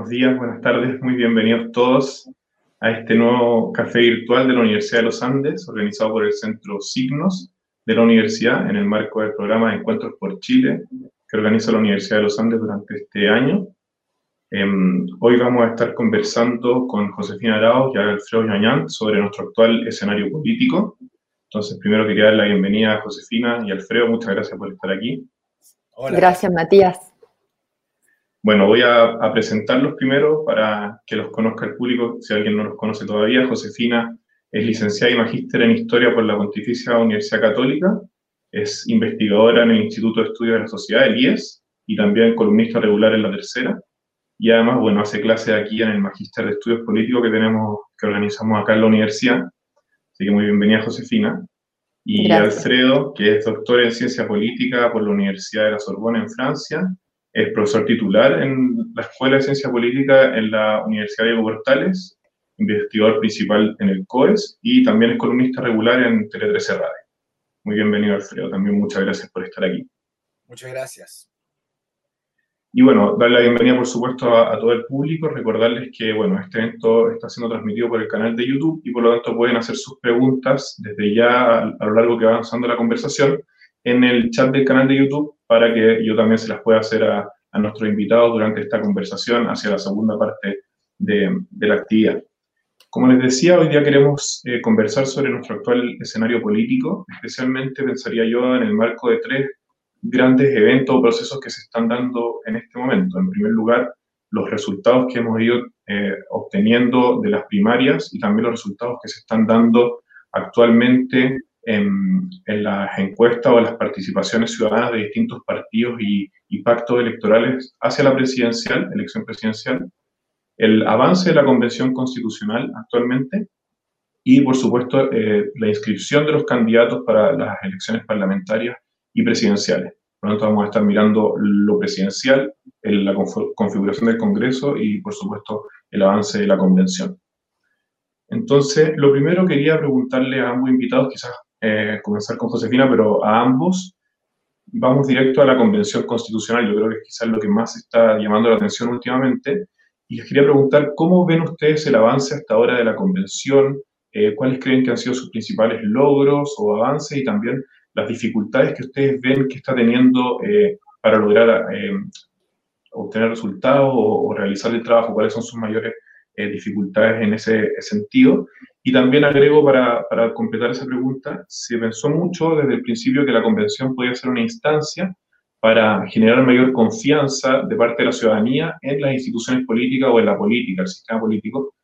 buenos días, buenas tardes, muy bienvenidos todos a este nuevo café virtual de la Universidad de los Andes, organizado por el Centro Signos de la Universidad en el marco del programa Encuentros por Chile, que organiza la Universidad de los Andes durante este año. Em, hoy vamos a estar conversando con Josefina Arauz y Alfredo Yañán sobre nuestro actual escenario político. Entonces, primero quería dar la bienvenida a Josefina y Alfredo. Muchas gracias por estar aquí. Gracias, Matías. Bueno, voy a, presentarlos primero para que los conozca el público, si alguien no los conoce todavía. Josefina es licenciada y magíster en Historia por la Pontificia Universidad Católica, es investigadora en el Instituto de Estudios de la Sociedad, el IES, y también columnista regular en La Tercera. Y además, bueno, hace clases aquí en el Magíster de Estudios Políticos que tenemos, que organizamos acá en la universidad. Así que muy bienvenida, Josefina. Y Alfredo, que es doctor en Ciencia Política por la Universidad de la Sorbona en Francia es profesor titular en la Escuela de Ciencia Política en la Universidad de Portales, investigador principal en el COES y también es columnista regular en Tele 13 Radio. Muy bienvenido, Alfredo. También muchas gracias por estar aquí. Muchas gracias. Y bueno, dar la bienvenida, por supuesto, a, todo el público. Recordarles que, bueno, este evento está siendo transmitido por el canal de YouTube y por lo tanto pueden hacer sus preguntas desde ya a, a lo largo que va avanzando la conversación en el chat del canal de YouTube para que yo también se las pueda hacer a, nuestros invitados durante esta conversación hacia la segunda parte de, la actividad. Como les decía, hoy día queremos eh, conversar sobre nuestro actual escenario político, especialmente pensaría yo en el marco de tres grandes eventos o procesos que se están dando en este momento. En primer lugar, los resultados que hemos ido eh, obteniendo de las primarias y también los resultados que se están dando actualmente en, las encuestas o en las participaciones ciudadanas de distintos partidos y, pactos electorales hacia la presidencial, elección presidencial, el avance de la convención constitucional actualmente y, por supuesto, eh, la inscripción de los candidatos para las elecciones parlamentarias y presidenciales. Por lo tanto, vamos a estar mirando lo presidencial, la configuración del Congreso y, por supuesto, el avance de la convención. Entonces, lo primero quería preguntarle a ambos invitados, quizás eh, comenzar con Josefina, pero a ambos vamos directo a la Convención Constitucional. Yo creo que es quizás lo que más está llamando la atención últimamente. Y les quería preguntar, ¿cómo ven ustedes el avance hasta ahora de la Convención? Eh, ¿Cuáles creen que han sido sus principales logros o avances? Y también las dificultades que ustedes ven que está teniendo eh, para lograr obtener resultados o, o, realizar el trabajo. ¿Cuáles son sus mayores dificultades en ese sentido? Y también agrego para, para, completar esa pregunta, se pensó mucho desde el principio que la convención podía ser una instancia para generar mayor confianza de parte de la ciudadanía en las instituciones políticas o en la política, el sistema político.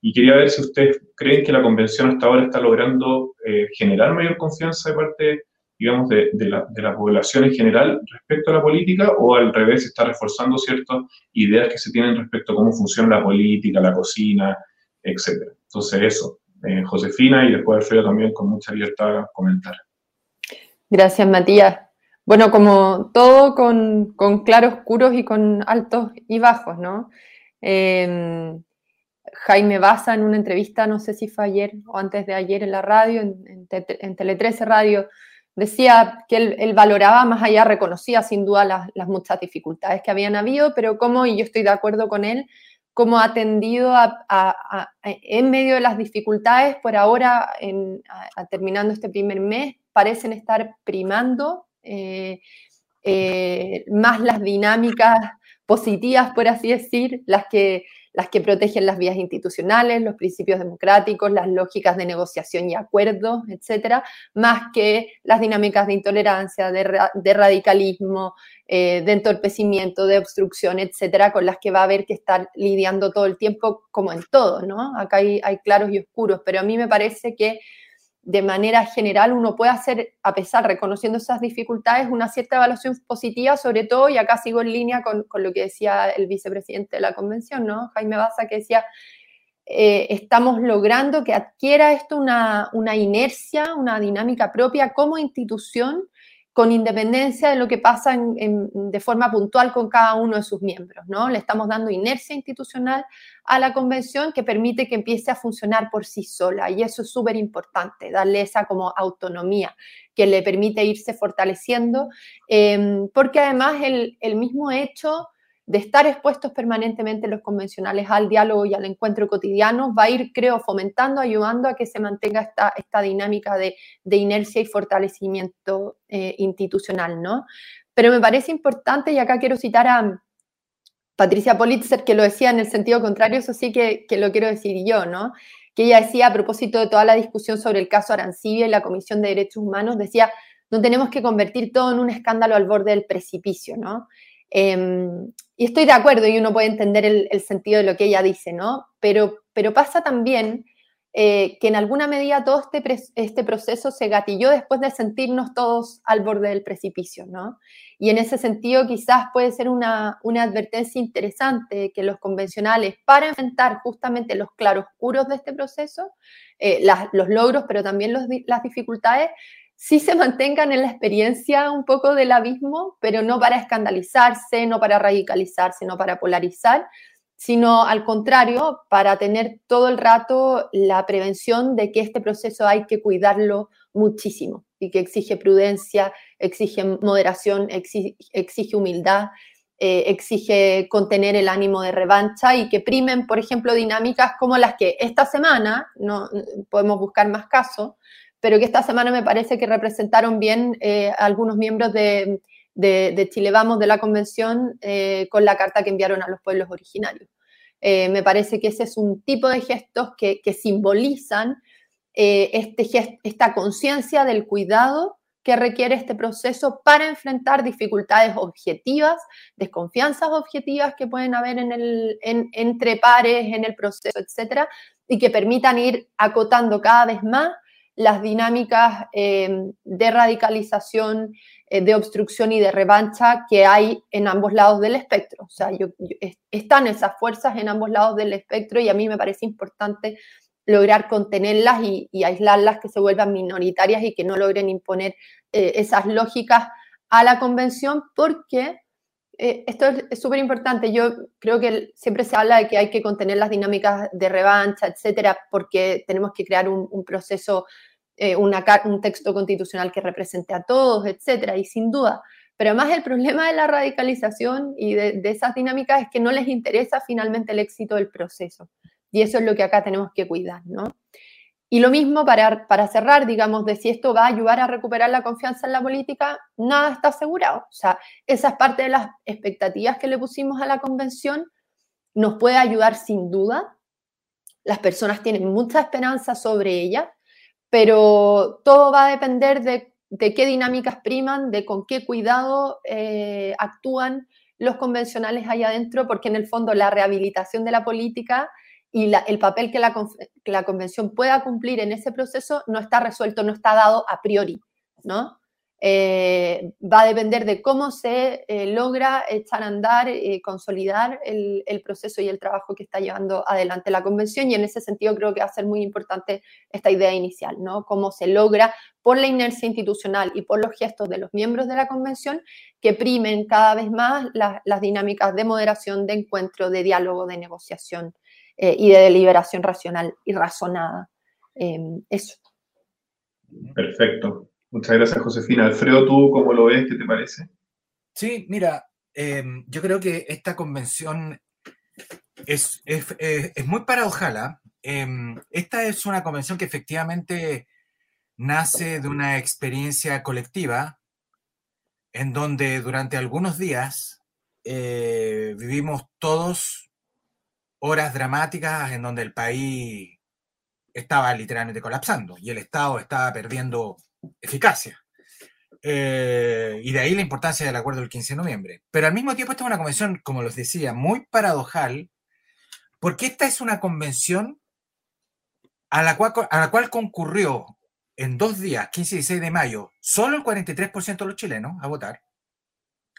Y quería ver si ustedes creen que la convención hasta ahora está logrando eh, generar mayor confianza de parte, digamos, de, de, la, de, la, población en general respecto a la política o al revés está reforzando ciertas ideas que se tienen respecto a cómo funciona la política, la cocina, etcétera. Entonces eso, eh, Josefina y después Alfredo también con mucha libertad comentar. Gracias, Matías. Bueno, como todo con, con claroscuros y con altos y bajos, ¿no? Em, Jaime Baza en una entrevista, no sé si fue ayer o antes de ayer en la radio, en, Tele 13 Radio, decía que él, valoraba más allá, reconocía sin duda las, las, muchas dificultades que habían habido, pero como, y yo estoy de acuerdo con él, cómo ha atendido en medio de las dificultades, por ahora, terminando este primer mes, parecen estar primando eh, eh, más las dinámicas positivas, por así decir, las que las que protegen las vías institucionales, los principios democráticos, las lógicas de negociación y acuerdos, etcétera, más que las dinámicas de intolerancia, de, radicalismo, eh, de entorpecimiento, de obstrucción, etcétera, con las que va a haber que estar lidiando todo el tiempo, como en todo, ¿no? Acá hay, hay claros y oscuros, pero a mí me parece que de manera general uno puede hacer, a pesar, reconociendo esas dificultades, una cierta evaluación positiva, sobre todo, y acá sigo en línea con, lo que decía el vicepresidente de la convención, ¿no? Jaime Baza, que decía, eh, estamos logrando que adquiera esto una, una inercia, una dinámica propia como institución con independencia de lo que pasa de forma puntual con cada uno de sus miembros, ¿no? Le estamos dando inercia institucional a la convención que permite que empiece a funcionar por sí sola y eso es súper importante, darle esa como autonomía que le permite irse fortaleciendo, em, porque además el, mismo hecho de estar expuestos permanentemente los convencionales al diálogo y al encuentro cotidiano, va a ir, creo, fomentando, ayudando a que se mantenga esta, esta dinámica de, inercia y fortalecimiento eh, institucional, ¿no? Pero me parece importante, y acá quiero citar a Patricia Politzer, que lo decía en el sentido contrario, eso sí que, que lo quiero decir yo, ¿no? Que ella decía a propósito de toda la discusión sobre el caso Arancibia y la Comisión de Derechos Humanos, decía, no tenemos que convertir todo en un escándalo al borde del precipicio, ¿no? Em, y estoy de acuerdo y uno puede entender el, sentido de lo que ella dice, ¿no? Pero, pero pasa también eh, que en alguna medida todo este, este proceso se gatilló después de sentirnos todos al borde del precipicio, ¿no? Y en ese sentido quizás puede ser una, una advertencia interesante que los convencionales, para enfrentar justamente los claroscuros de este proceso, eh, los logros, pero también las dificultades, sí se mantengan en la experiencia un poco del abismo, pero no para escandalizarse, no para radicalizarse, no para polarizar, sino al contrario, para tener todo el rato la prevención de que este proceso hay que cuidarlo muchísimo y que exige prudencia, exige moderación, exige, humildad, eh, exige contener el ánimo de revancha y que primen, por ejemplo, dinámicas como las que esta semana, no podemos buscar más casos, pero que esta semana me parece que representaron bien eh, algunos miembros de, Chile Vamos, de la convención, eh, con la carta que enviaron a los pueblos originarios. Eh, me parece que ese es un tipo de gestos que, simbolizan este esta conciencia del cuidado que requiere este proceso para enfrentar dificultades objetivas, desconfianzas objetivas que pueden haber en el, entre pares en el proceso, etcétera, y que permitan ir acotando cada vez más las dinámicas eh, de radicalización, eh, de obstrucción y de revancha que hay en ambos lados del espectro. O sea, están esas fuerzas en ambos lados del espectro y a mí me parece importante lograr contenerlas y, aislarlas, que se vuelvan minoritarias y que no logren imponer eh, esas lógicas a la convención, porque esto es súper importante. Yo creo que siempre se habla de que hay que contener las dinámicas de revancha, etcétera, porque tenemos que crear un, proceso, eh, un texto constitucional que represente a todos, etcétera, y sin duda. Pero además el problema de la radicalización y de, de esas dinámicas es que no les interesa finalmente el éxito del proceso. Y eso es lo que acá tenemos que cuidar, ¿no? Y lo mismo para, para cerrar, digamos, de si esto va a ayudar a recuperar la confianza en la política, nada está asegurado. O sea, esa es parte de las expectativas que le pusimos a la convención. Nos puede ayudar sin duda. Las personas tienen mucha esperanza sobre ella, pero todo va a depender de, qué dinámicas priman, de con qué cuidado eh, actúan los convencionales allá adentro, porque en el fondo la rehabilitación de la política y el papel que la, convención pueda cumplir en ese proceso no está resuelto, no está dado a priori, ¿no? Eh, va a depender de cómo se eh, logra echar a andar, y consolidar el, proceso y el trabajo que está llevando adelante la convención y en ese sentido creo que va a ser muy importante esta idea inicial, ¿no? Cómo se logra por la inercia institucional y por los gestos de los miembros de la convención que primen cada vez más las dinámicas de moderación, de encuentro, de diálogo, de negociación eh, y de deliberación racional y razonada. Em, eso. Perfecto. Muchas gracias, Josefina. Alfredo, ¿tú cómo lo ves? ¿Qué te parece? Sí, mira, em, yo creo que esta convención es, es, es, muy paradojal. Eh, esta es una convención que efectivamente nace de una experiencia colectiva en donde durante algunos días eh, vivimos todos horas dramáticas en donde el país estaba literalmente colapsando y el Estado estaba perdiendo eficacia. Eh, y de ahí la importancia del acuerdo del 15 de noviembre. Pero al mismo tiempo esta es una convención, como les decía, muy paradojal, porque esta es una convención a la cual, a la cual concurrió en dos días, 15 y 16 de mayo, solo el 43% de los chilenos a votar,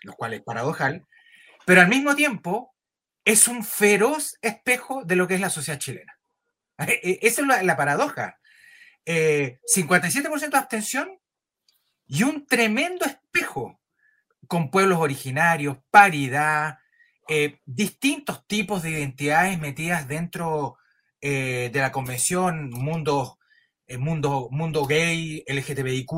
lo cual es paradojal, pero al mismo tiempo es un feroz espejo de lo que es la sociedad chilena. E, esa es la, paradoja. 57% eh, de abstención y un tremendo espejo con pueblos originarios, paridad, eh, distintos tipos de identidades metidas dentro eh, de la convención, mundo, mundo, mundo gay, LGTBIQ,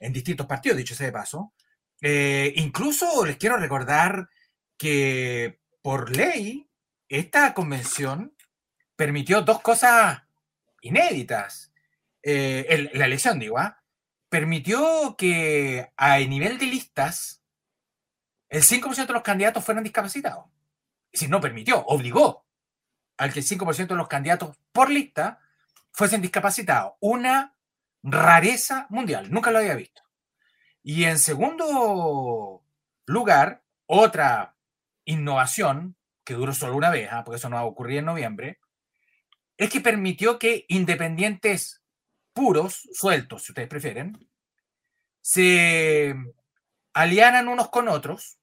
en distintos partidos, dicho sea de paso. incluso les quiero recordar que por ley, esta convención permitió dos cosas inéditas. Eh, la elección, digo, ¿ah? permitió que a nivel de listas el 5% de los candidatos fueran discapacitados. Es no permitió, obligó al que el 5% de los candidatos por lista fuesen discapacitados. Una rareza mundial, nunca lo había visto. Y en segundo lugar, otra innovación, que duró solo una vez, ¿ah? porque eso no va en noviembre, es que permitió que independientes puros, sueltos, si ustedes prefieren, se aliaran unos con otros,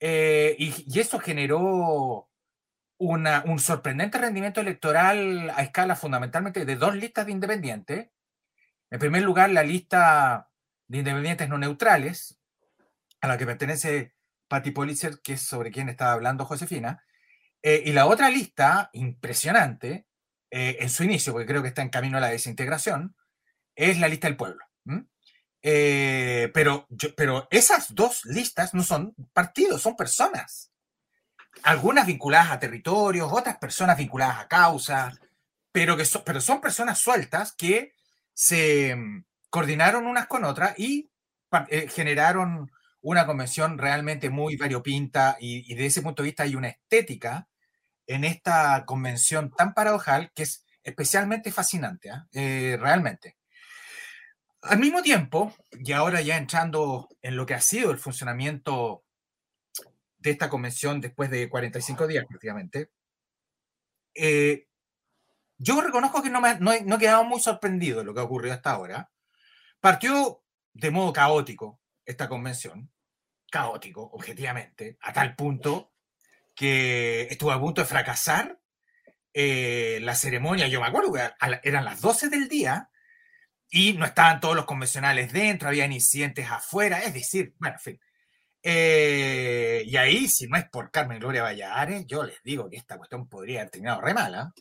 eh, y, eso generó un sorprendente rendimiento electoral a escala fundamentalmente de dos listas de independientes. En primer lugar, la lista de independientes no neutrales, a la que pertenece Patti Politzer, que es sobre quien estaba hablando Josefina, eh, y la otra lista, impresionante, eh, en su inicio, porque creo que está en camino a la desintegración, es la lista del pueblo. Eh, pero, pero esas dos listas no son partidos, son personas. Algunas vinculadas a territorios, otras personas vinculadas a causas, pero, pero son personas sueltas que se mm, coordinaron unas con otras y generaron una convención realmente muy variopinta y, y de ese punto de vista hay una estética en esta convención tan paradojal que es especialmente fascinante, ¿ah? eh, realmente. Al mismo tiempo, y ahora ya entrando en lo que ha sido el funcionamiento de esta convención después de 45 días prácticamente, eh, yo reconozco que no, me, no, no he quedado muy sorprendido de lo que ha ocurrido hasta ahora. Partió de modo caótico esta convención, caótico, objetivamente, a tal punto que estuvo a punto de fracasar eh, la ceremonia. Yo me acuerdo que eran las 12 del día y no estaban todos los convencionales dentro, había incidentes afuera, es decir, bueno, en fin. Eh, y ahí, si no es por Carmen Gloria Valladares, yo les digo que esta cuestión podría haber terminado re mala.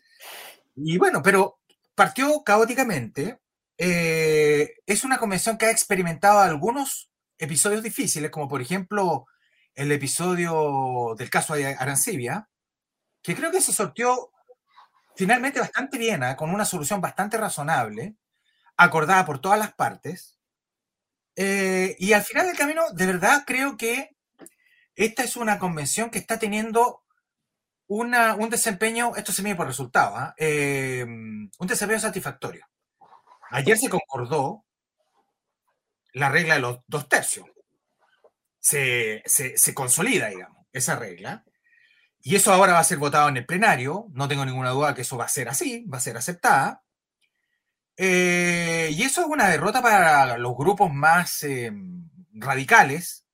Y bueno, pero partió caóticamente. Eh, es una convención que ha experimentado algunos episodios difíciles, como por ejemplo el episodio del caso de Arancibia, que creo que se sorteó finalmente bastante bien, ¿eh? con una solución bastante razonable, acordada por todas las partes. Eh, y al final del camino, de verdad creo que esta es una convención que está teniendo una, un desempeño, esto se mide por resultado, ¿ah? eh, un desempeño satisfactorio. Ayer se concordó la regla de los dos tercios. Se, se, consolida, digamos, esa regla. Y eso ahora va a ser votado en el plenario. No tengo ninguna duda que eso va a ser así, va a ser aceptada. Eh, y eso es una derrota para los grupos más eh, radicales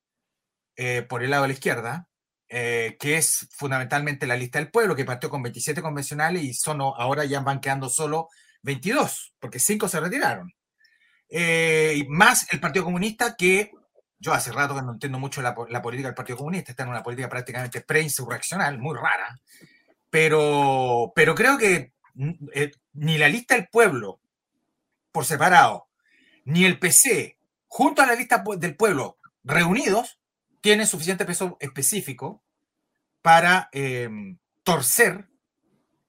eh, por el lado de la izquierda, que es fundamentalmente la lista del pueblo, que partió con 27 convencionales y son, ahora ya van quedando solo 22, porque 5 se retiraron. Y más el Partido Comunista, que yo hace rato que no entiendo mucho la, política del Partido Comunista, está en una política prácticamente preinsurreccional, muy rara, pero, pero creo que eh, ni la lista del pueblo por separado, ni el PC junto a la lista del pueblo reunidos, tienen suficiente peso específico para em, torcer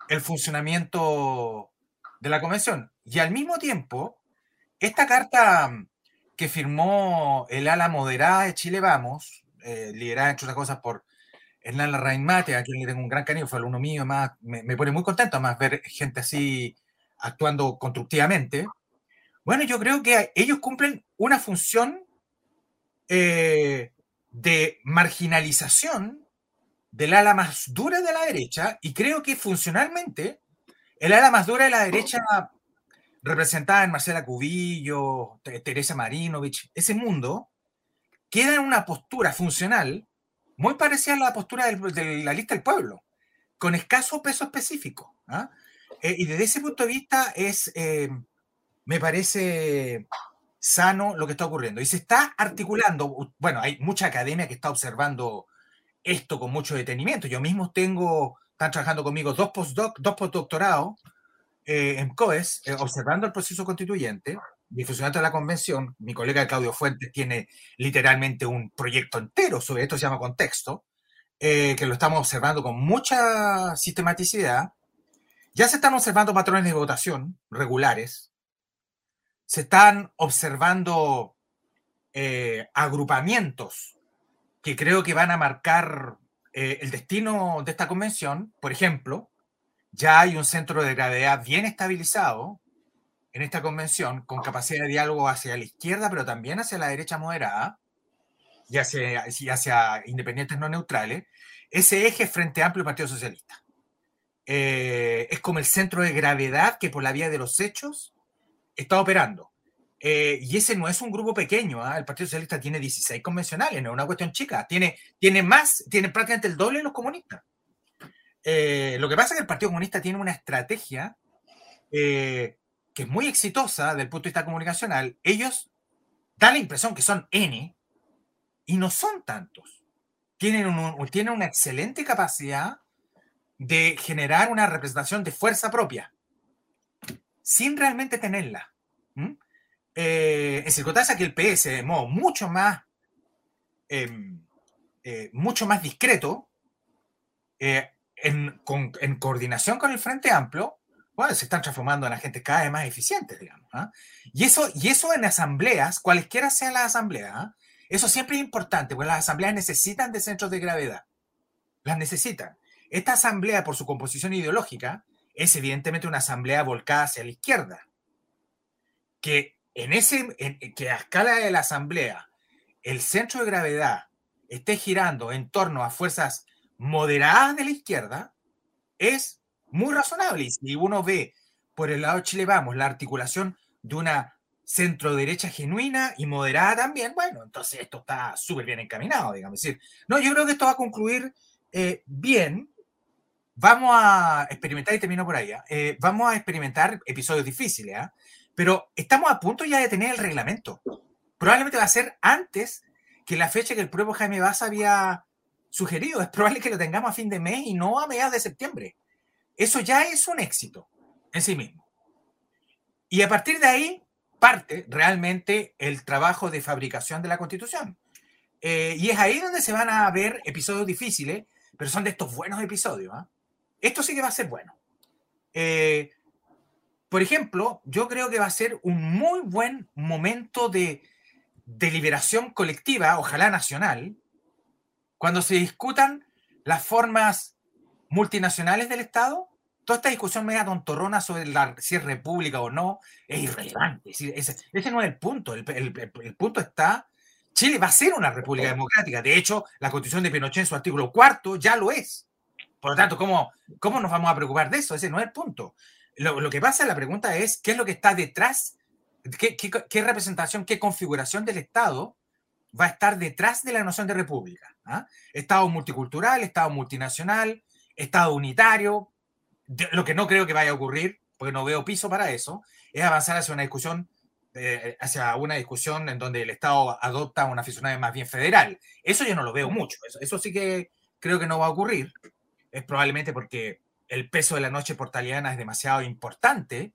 el funcionamiento de la convención. Y al mismo tiempo, esta carta que firmó el ala moderada de Chile Vamos, eh, liderada entre otras cosas por Hernán Larraín Mate, a quien le tengo un gran cariño, fue alumno mío, más, me, pone muy contento más ver gente así actuando constructivamente. Bueno, yo creo que ellos cumplen una función eh, de marginalización del ala más dura de la derecha y creo que funcionalmente el ala más dura de la derecha representada en Marcela Cubillo, Teresa Marinovich, ese mundo, queda en una postura funcional muy parecida a la postura de la lista del pueblo, con escaso peso específico. ¿ah? Eh, y desde ese punto de vista es, eh, me parece sano lo que está ocurriendo. Y se está articulando, bueno, hay mucha academia que está observando esto con mucho detenimiento. Yo mismo tengo, están trabajando conmigo dos postdoc, dos postdoctorados eh, en COES, eh, observando el proceso constituyente de la convención, mi colega Claudio Fuentes tiene literalmente un proyecto entero sobre esto, se llama Contexto, eh, que lo estamos observando con mucha sistematicidad, ya se están observando patrones de votación regulares, se están observando eh, agrupamientos que creo que van a marcar eh, el destino de esta convención. Por ejemplo, ya hay un centro de gravedad bien estabilizado en esta convención, con capacidad de diálogo hacia la izquierda, pero también hacia la derecha moderada y hacia, hacia independientes no neutrales, ese eje Frente Amplio Partido Socialista. Eh, es como el centro de gravedad que por la vía de los hechos está operando. Eh, y ese no es un grupo pequeño, ¿ah? el Partido Socialista tiene 16 convencionales, no es una cuestión chica, tiene, tiene más, tiene prácticamente el doble de los comunistas. Eh, lo que pasa es que el Partido Comunista tiene una estrategia que es muy exitosa desde el punto de vista comunicacional. Ellos dan la impresión que son N y no son tantos. Tienen, tienen una excelente capacidad de generar una representación de fuerza propia, sin realmente tenerla. Eh, en circunstancias que el PS, de modo mucho más, em, eh, mucho más discreto, eh, en, coordinación con el Frente Amplio, bueno, se están transformando en agentes cada vez más eficientes, digamos. ¿ah? Y, eso, y eso en asambleas, cualesquiera sean las asambleas, ¿ah? eso siempre es importante, porque las asambleas necesitan de centros de gravedad. Las necesitan. Esta asamblea, por su composición ideológica, es evidentemente una asamblea volcada hacia la izquierda. Que en ese, que a escala de la asamblea, el centro de gravedad esté girando en torno a fuerzas moderadas de la izquierda, es muy razonable. Y si uno ve por el lado de Chile Vamos la articulación de una centro derecha genuina y moderada también, bueno, entonces esto está súper bien encaminado, digamos. decir, no, yo creo que esto va a concluir eh, bien, vamos a experimentar, y termino por ahí, ¿ah? eh, vamos a experimentar episodios difíciles, ¿ah? pero estamos a punto ya de tener el reglamento. Probablemente va a ser antes que la fecha que el propio Jaime Baza había sugerido. Es probable que lo tengamos a fin de mes y no a mediados de septiembre. Eso ya es un éxito en sí mismo. Y a partir de ahí parte realmente el trabajo de fabricación de la Constitución. Eh, y es ahí donde se van a ver episodios difíciles, pero son de estos buenos episodios. ¿ah? Esto sí que va a ser bueno. Eh, por ejemplo, yo creo que va a ser un muy buen momento de deliberación colectiva, ojalá nacional, cuando se discutan las formas multinacionales del Estado. Toda esta discusión media tontorrona sobre la, si es república o no es irrelevante. ese, no es el punto. El, punto está, Chile va a ser una república democrática. De hecho, la constitución de Pinochet en su artículo cuarto ya lo es. Por lo tanto, ¿cómo, ¿cómo nos vamos a preocupar de eso? Ese no es el punto. Lo, que pasa, la pregunta es, ¿qué es lo que está detrás? ¿Qué, representación, qué configuración del Estado va a estar detrás de la noción de república? ¿Ah? Estado multicultural, Estado multinacional, Estado unitario. lo que no creo que vaya a ocurrir, porque no veo piso para eso, es avanzar hacia una discusión eh, hacia una discusión en donde el Estado adopta una fisonomía más bien federal. Eso yo no lo veo mucho. eso sí que creo que no va a ocurrir es probablemente porque el peso de la noche portaliana es demasiado importante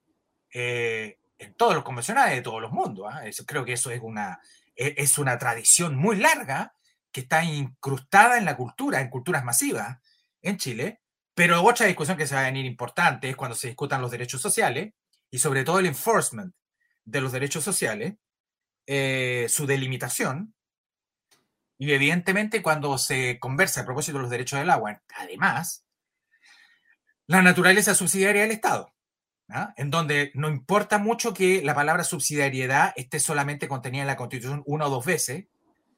eh, en todos los convencionales de todos los mundos. ¿ah? creo que eso es una, e, es una tradición muy larga que está incrustada en la cultura, en culturas masivas en Chile. Pero otra discusión que se va a venir importante es cuando se discutan los derechos sociales y sobre todo el enforcement de los derechos sociales, eh, su delimitación, y evidentemente cuando se conversa a propósito de los derechos del agua, además, la naturaleza subsidiaria del Estado, ¿ah? en donde no importa mucho que la palabra subsidiariedad esté solamente contenida en la Constitución una o dos veces,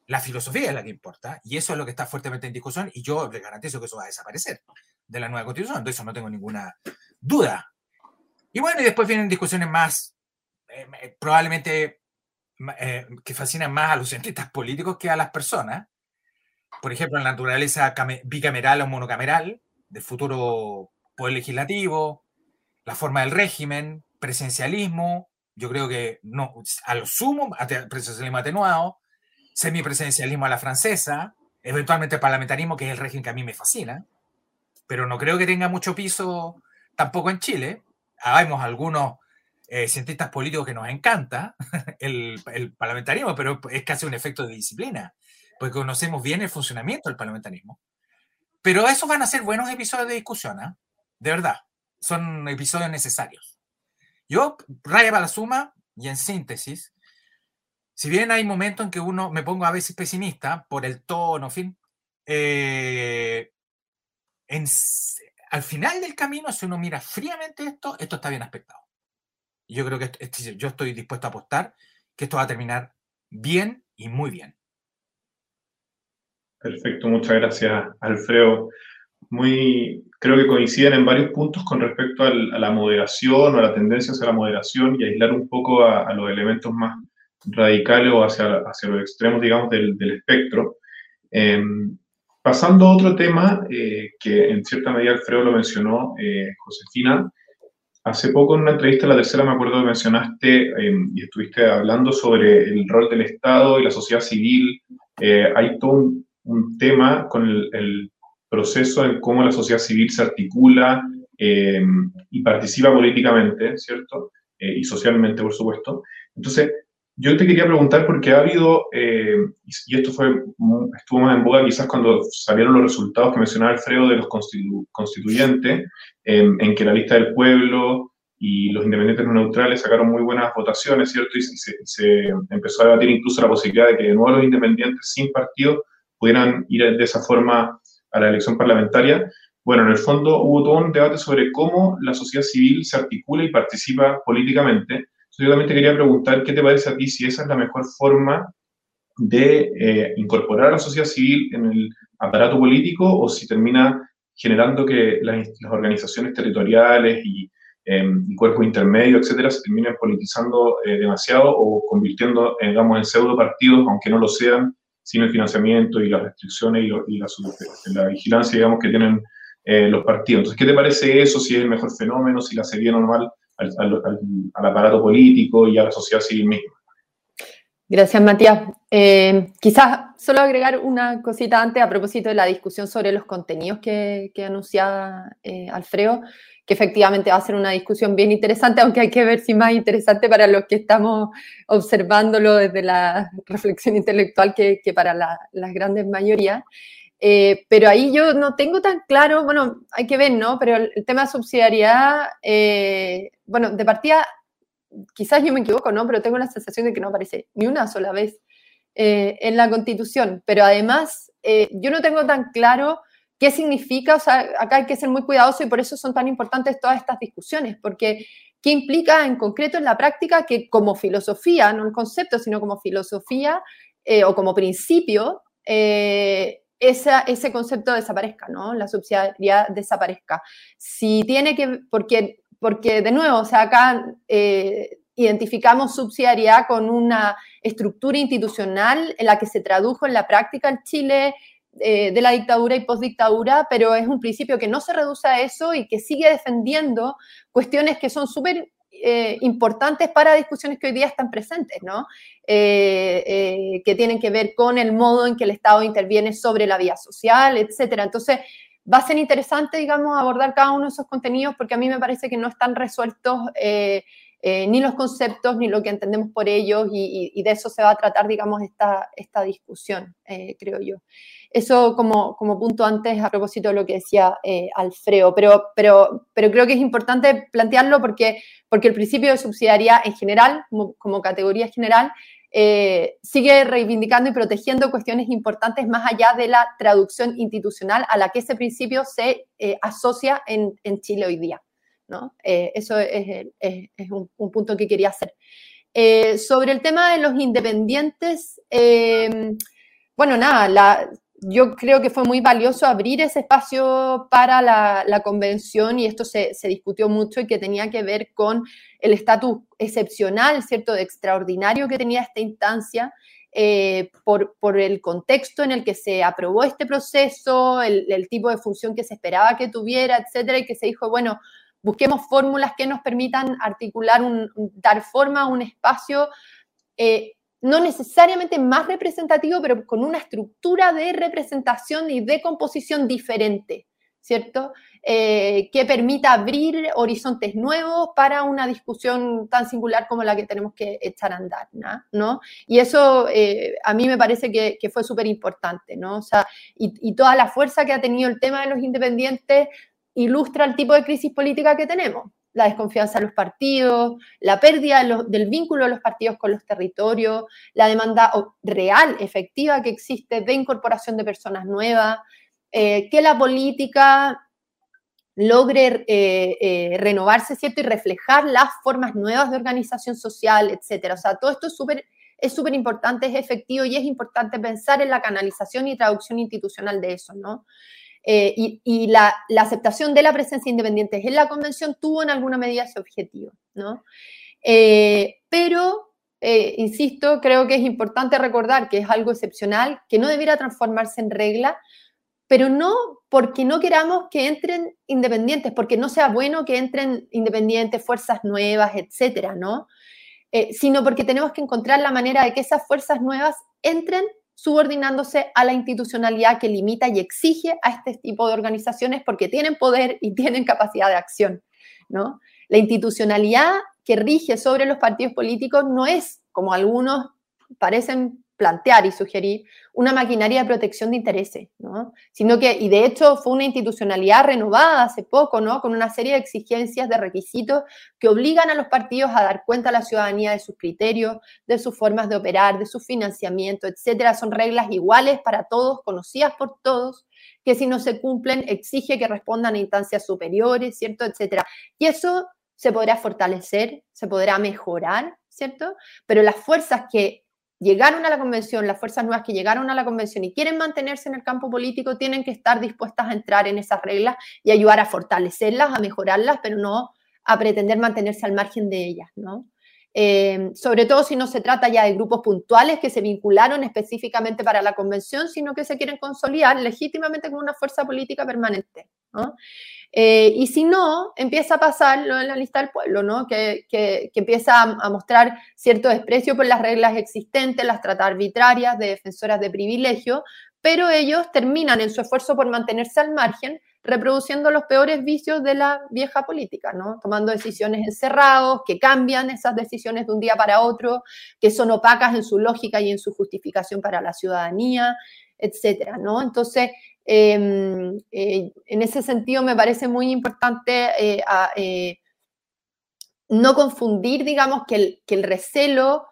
la filosofía es la que importa, y eso es lo que está fuertemente en discusión, y yo le garantizo que eso va a desaparecer de la nueva Constitución, de eso no tengo ninguna duda. Y bueno, y después vienen discusiones más, eh, probablemente eh, que fascinan más a los cientistas políticos que a las personas. Por ejemplo, la naturaleza bicameral o monocameral del futuro poder legislativo, la forma del régimen, presencialismo, yo creo que no, a lo sumo, presencialismo atenuado, semipresencialismo a la francesa, eventualmente parlamentarismo, que es el régimen que a mí me fascina, pero no creo que tenga mucho piso tampoco en Chile. Habemos algunos eh, cientistas políticos que nos encanta el, parlamentarismo, pero es casi un efecto de disciplina, porque conocemos bien el funcionamiento del parlamentarismo. pero esos van a ser buenos episodios de discusión, ¿eh? de verdad. Son episodios necesarios. Yo, raya para la suma, y en síntesis, si bien hay momentos en que uno me pongo a veces pesimista por el tono, fin, eh, al final del camino, si uno mira fríamente esto, esto está bien aspectado. Yo creo que yo estoy dispuesto a apostar que esto va a terminar bien y muy bien. Perfecto, muchas gracias, Alfredo. Muy, creo que coinciden en varios puntos con respecto a la moderación o a la tendencia hacia la moderación y aislar un poco a, los elementos más radicales o hacia, hacia los extremos, digamos, del, espectro. Em, pasando a otro tema, eh, que en cierta medida Alfredo lo mencionó, eh, Josefina, hace poco en una entrevista, la tercera, me acuerdo que mencionaste em, y estuviste hablando sobre el rol del Estado y la sociedad civil. Eh, hay todo un, un tema con el, proceso en cómo la sociedad civil se articula eh, y participa políticamente, ¿cierto? Eh, y socialmente, por supuesto. Entonces, yo te quería preguntar porque ha habido, eh, y esto fue, estuvo más en boga quizás cuando salieron los resultados que mencionaba Alfredo de los constituyentes, en que la lista del pueblo y los independientes no neutrales sacaron muy buenas votaciones, ¿cierto? Y se, se, empezó a debatir incluso la posibilidad de que de nuevo los independientes sin partido pudieran ir de esa forma a la elección parlamentaria. Bueno, en el fondo hubo todo un debate sobre cómo la sociedad civil se articula y participa políticamente. Yo también te quería preguntar qué te parece a ti si esa es la mejor forma de eh, incorporar a la sociedad civil en el aparato político o si termina generando que las, organizaciones territoriales y, em, cuerpos intermedios, etcétera, se terminen politizando eh, demasiado o convirtiendo, digamos, en pseudo partidos, aunque no lo sean, sin el financiamiento y las restricciones y, la, vigilancia, digamos, que tienen eh, los partidos. Entonces, ¿qué te parece eso? Si es el mejor fenómeno, si la sería normal al, aparato político y a la sociedad civil misma. Gracias, Matías. Eh, quizás solo agregar una cosita antes a propósito de la discusión sobre los contenidos que, que anunciaba eh, Alfredo que efectivamente va a ser una discusión bien interesante, aunque hay que ver si más interesante para los que estamos observándolo desde la reflexión intelectual que, para la, las grandes mayorías. Eh, pero ahí yo no tengo tan claro, bueno, hay que ver, ¿no? Pero el, tema de subsidiariedad, eh, bueno, de partida, quizás yo me equivoco, ¿no? Pero tengo la sensación de que no aparece ni una sola vez eh, en la Constitución. Pero además, yo no tengo tan claro ¿Qué significa? O sea, acá hay que ser muy cuidadoso y por eso son tan importantes todas estas discusiones, porque ¿qué implica en concreto en la práctica que como filosofía, no el concepto, sino como filosofía eh, o como principio, eh, ese concepto desaparezca, ¿no? La subsidiariedad desaparezca. Si tiene que, porque, porque de nuevo, o sea, acá eh, identificamos subsidiariedad con una estructura institucional en la que se tradujo en la práctica en Chile eh, de la dictadura y postdictadura, pero es un principio que no se reduce a eso y que sigue defendiendo cuestiones que son súper eh, importantes para discusiones que hoy día están presentes, ¿no? Eh, que tienen que ver con el modo en que el Estado interviene sobre la vía social, etcétera. Entonces, va a ser interesante, digamos, abordar cada uno de esos contenidos porque a mí me parece que no están resueltos ni los conceptos ni lo que entendemos por ellos y, de eso se va a tratar, digamos, esta, esta discusión, creo yo. Eso como, como punto antes a propósito de lo que decía eh, Alfredo, pero, pero, pero creo que es importante plantearlo porque, porque el principio de subsidiariedad en general, como, categoría general, eh, sigue reivindicando y protegiendo cuestiones importantes más allá de la traducción institucional a la que ese principio se eh, asocia en, en, Chile hoy día. ¿No? eso es, un, un, punto que quería hacer. sobre el tema de los independientes, bueno, nada, yo creo que fue muy valioso abrir ese espacio para la, convención y esto se, discutió mucho y que tenía que ver con el estatus excepcional, ¿cierto?, de extraordinario que tenía esta instancia eh, por, el contexto en el que se aprobó este proceso, el, tipo de función que se esperaba que tuviera, etcétera, y que se dijo, bueno, busquemos fórmulas que nos permitan articular, un, dar forma a un espacio. Eh, no necesariamente más representativo, pero con una estructura de representación y de composición diferente, ¿cierto? Eh, que permita abrir horizontes nuevos para una discusión tan singular como la que tenemos que echar a andar, ¿no? Y eso eh, a mí me parece que, fue súper importante, ¿no? O sea, y, toda la fuerza que ha tenido el tema de los independientes ilustra el tipo de crisis política que tenemos. La desconfianza de los partidos, la pérdida del vínculo de los partidos con los territorios, la demanda real, efectiva que existe de incorporación de personas nuevas, eh, que la política logre eh, eh, renovarse, ¿cierto? Y reflejar las formas nuevas de organización social, etcétera. O sea, todo esto es súper es súper importante, es efectivo y es importante pensar en la canalización y traducción institucional de eso, ¿no? Eh, y, la, aceptación de la presencia independiente en la convención tuvo en alguna medida ese objetivo, ¿no? pero, insisto, creo que es importante recordar que es algo excepcional, que no debiera transformarse en regla, pero no porque no queramos que entren independientes, porque no sea bueno que entren independientes, fuerzas nuevas, etcétera, ¿no? Eh, sino porque tenemos que encontrar la manera de que esas fuerzas nuevas entren subordinándose a la institucionalidad que limita y exige a este tipo de organizaciones porque tienen poder y tienen capacidad de acción, ¿no? La institucionalidad que rige sobre los partidos políticos no es, como algunos parecen plantear y sugerir una maquinaria de protección de intereses, ¿no? Sino que, y de hecho fue una institucionalidad renovada hace poco, ¿no? Con una serie de exigencias, de requisitos que obligan a los partidos a dar cuenta a la ciudadanía de sus criterios, de sus formas de operar, de su financiamiento, etcétera. Son reglas iguales para todos, conocidas por todos, que si no se cumplen exige que respondan a instancias superiores, ¿cierto? Etcétera. Y eso se podrá fortalecer, se podrá mejorar, ¿cierto? Pero las fuerzas que llegaron a la convención, las fuerzas nuevas que llegaron a la convención y quieren mantenerse en el campo político, tienen que estar dispuestas a entrar en esas reglas y ayudar a fortalecerlas, a mejorarlas, pero no a pretender mantenerse al margen de ellas, ¿no? Eh, sobre todo si no se trata ya de grupos puntuales que se vincularon específicamente para la convención, sino que se quieren consolidar legítimamente como una fuerza política permanente. ¿No? Eh, y si no, empieza a pasar lo en la lista del pueblo, ¿no? que, que, empieza a, mostrar cierto desprecio por las reglas existentes, las trata arbitrarias de defensoras de privilegio, pero ellos terminan en su esfuerzo por mantenerse al margen reproduciendo los peores vicios de la vieja política, ¿no? Tomando decisiones encerrados, que cambian esas decisiones de un día para otro, que son opacas en su lógica y en su justificación para la ciudadanía, etcétera, ¿no? Entonces, em, eh, en ese sentido me parece muy importante eh, eh, no confundir, digamos, que el, que el recelo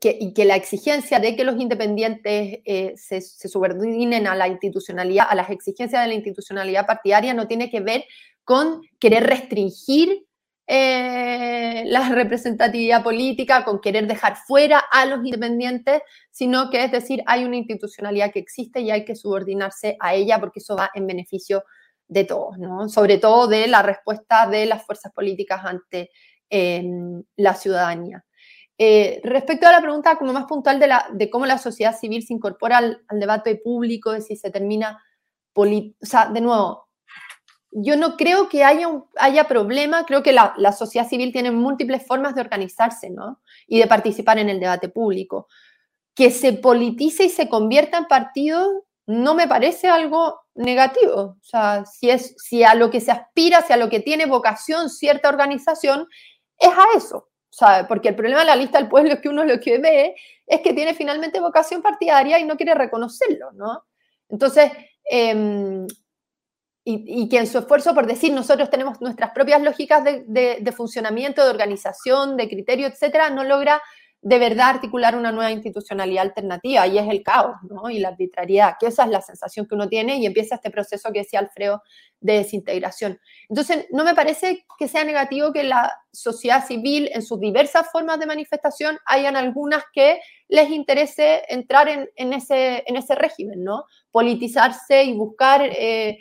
y que la exigencia de que los independientes eh, se, subordinen a la institucionalidad, a las exigencias de la institucionalidad partidaria, no tiene que ver con querer restringir eh, la representatividad política, con querer dejar fuera a los independientes, sino que es decir, hay una institucionalidad que existe y hay que subordinarse a ella porque eso va en beneficio de todos, ¿no? sobre todo de la respuesta de las fuerzas políticas ante em, la ciudadanía. Eh, respecto a la pregunta como más puntual de, cómo la sociedad civil se incorpora al, debate público, de si se termina, o sea, de nuevo, yo no creo que haya, haya problema, creo que la, la, sociedad civil tiene múltiples formas de organizarse ¿no? y de participar en el debate público. Que se politice y se convierta en partido no me parece algo negativo. O sea, si, es, si a lo que se aspira, si a lo que tiene vocación cierta organización, es a eso porque el problema de la lista del pueblo es que uno lo que ve es que tiene finalmente vocación partidaria y no quiere reconocerlo, ¿no? Entonces, em, y, que en su esfuerzo por decir nosotros tenemos nuestras propias lógicas de, de funcionamiento, de organización, de criterio, etcétera, no logra de verdad articular una nueva institucionalidad alternativa y es el caos ¿no? y la arbitrariedad, que esa es la sensación que uno tiene y empieza este proceso que decía Alfredo de desintegración. Entonces, no me parece que sea negativo que la sociedad civil en sus diversas formas de manifestación hayan algunas que les interese entrar en, ese, en ese régimen, ¿no? Politizarse y buscar... Eh,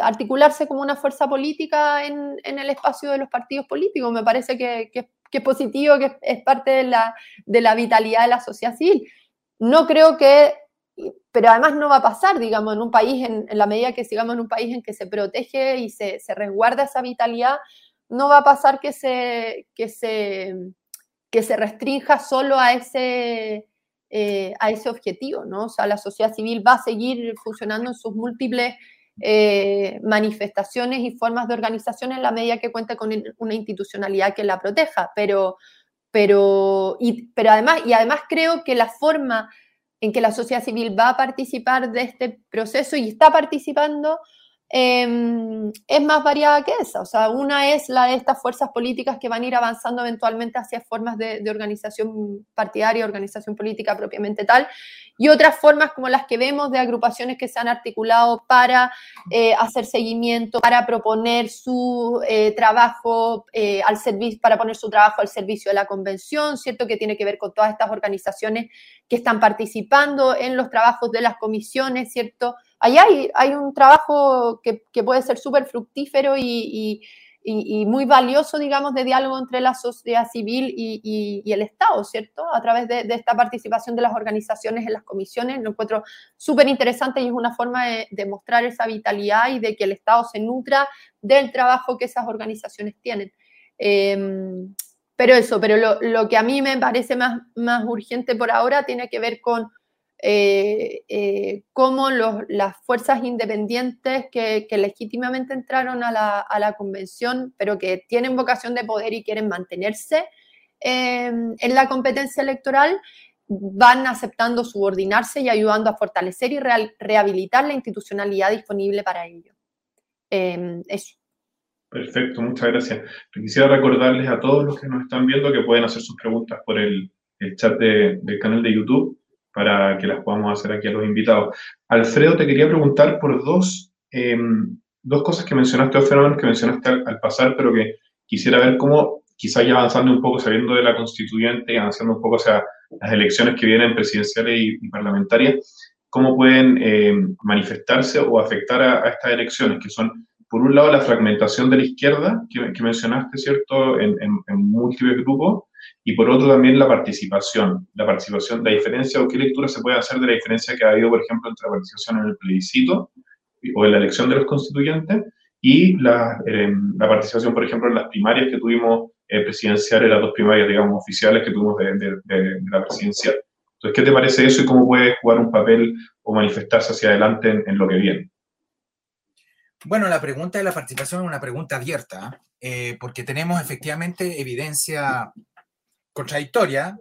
articularse como una fuerza política en, el espacio de los partidos políticos. Me parece que, es positivo, que es parte de la, vitalidad de la sociedad civil. No creo que, pero además no va a pasar, digamos, en un país, en, la medida que sigamos en un país en que se protege y se, se resguarda esa vitalidad, no va a pasar que se, que se, que se restrinja solo a ese, eh, a ese objetivo, ¿no? O sea, la sociedad civil va a seguir funcionando en sus múltiples eh, manifestaciones y formas de organización en la medida que cuente con una institucionalidad que la proteja. Pero, pero, pero además, y además creo que la forma en que la sociedad civil va a participar de este proceso y está participando Em, es más variada que esa. O sea, una es la de estas fuerzas políticas que van a ir avanzando eventualmente hacia formas de, organización partidaria, organización política propiamente tal, y otras formas como las que vemos de agrupaciones que se han articulado para eh, hacer seguimiento, para proponer su eh, trabajo eh, al servicio, para poner su trabajo al servicio de la convención, ¿cierto? Que tiene que ver con todas estas organizaciones que están participando en los trabajos de las comisiones, ¿cierto? Allá hay, un trabajo que, puede ser súper fructífero y, muy valioso, digamos, de diálogo entre la sociedad civil y, el Estado, ¿cierto? A través de, esta participación de las organizaciones en las comisiones, lo encuentro súper interesante y es una forma de, mostrar esa vitalidad y de que el Estado se nutra del trabajo que esas organizaciones tienen. Em, pero eso, pero lo, que a mí me parece más urgente por ahora tiene que ver con eh, eh, cómo las fuerzas independientes que, legítimamente entraron a la, convención, pero que tienen vocación de poder y quieren mantenerse em, en la competencia electoral, van aceptando subordinarse y ayudando a fortalecer y rehabilitar la institucionalidad disponible para ello. Em, eso. Perfecto, muchas gracias. Quisiera recordarles a todos los que nos están viendo que pueden hacer sus preguntas por el, chat del canal de YouTube para que las podamos hacer aquí a los invitados. Alfredo, te quería preguntar por dos, em, dos cosas que mencionaste, dos fenómenos que mencionaste al, pasar, pero que quisiera ver cómo, quizás ya avanzando un poco, saliendo de la constituyente y avanzando un poco hacia las elecciones que vienen presidenciales y, parlamentarias, cómo pueden em, manifestarse o afectar a, estas elecciones, que son, por un lado, la fragmentación de la izquierda, que, mencionaste, ¿cierto?, en, en múltiples grupos, y por otro también la participación, la participación, la diferencia o qué lectura se puede hacer de la diferencia que ha habido, por ejemplo, entre la participación en el plebiscito o en la elección de los constituyentes y la, la participación, por ejemplo, en las primarias que tuvimos eh, presidenciales, las dos primarias, digamos, oficiales que tuvimos de, la presidencial. Entonces, ¿qué te parece eso y cómo puede jugar un papel o manifestarse hacia adelante en, lo que viene? Bueno, la pregunta de la participación es una pregunta abierta, eh, porque tenemos efectivamente evidencia contradictoria.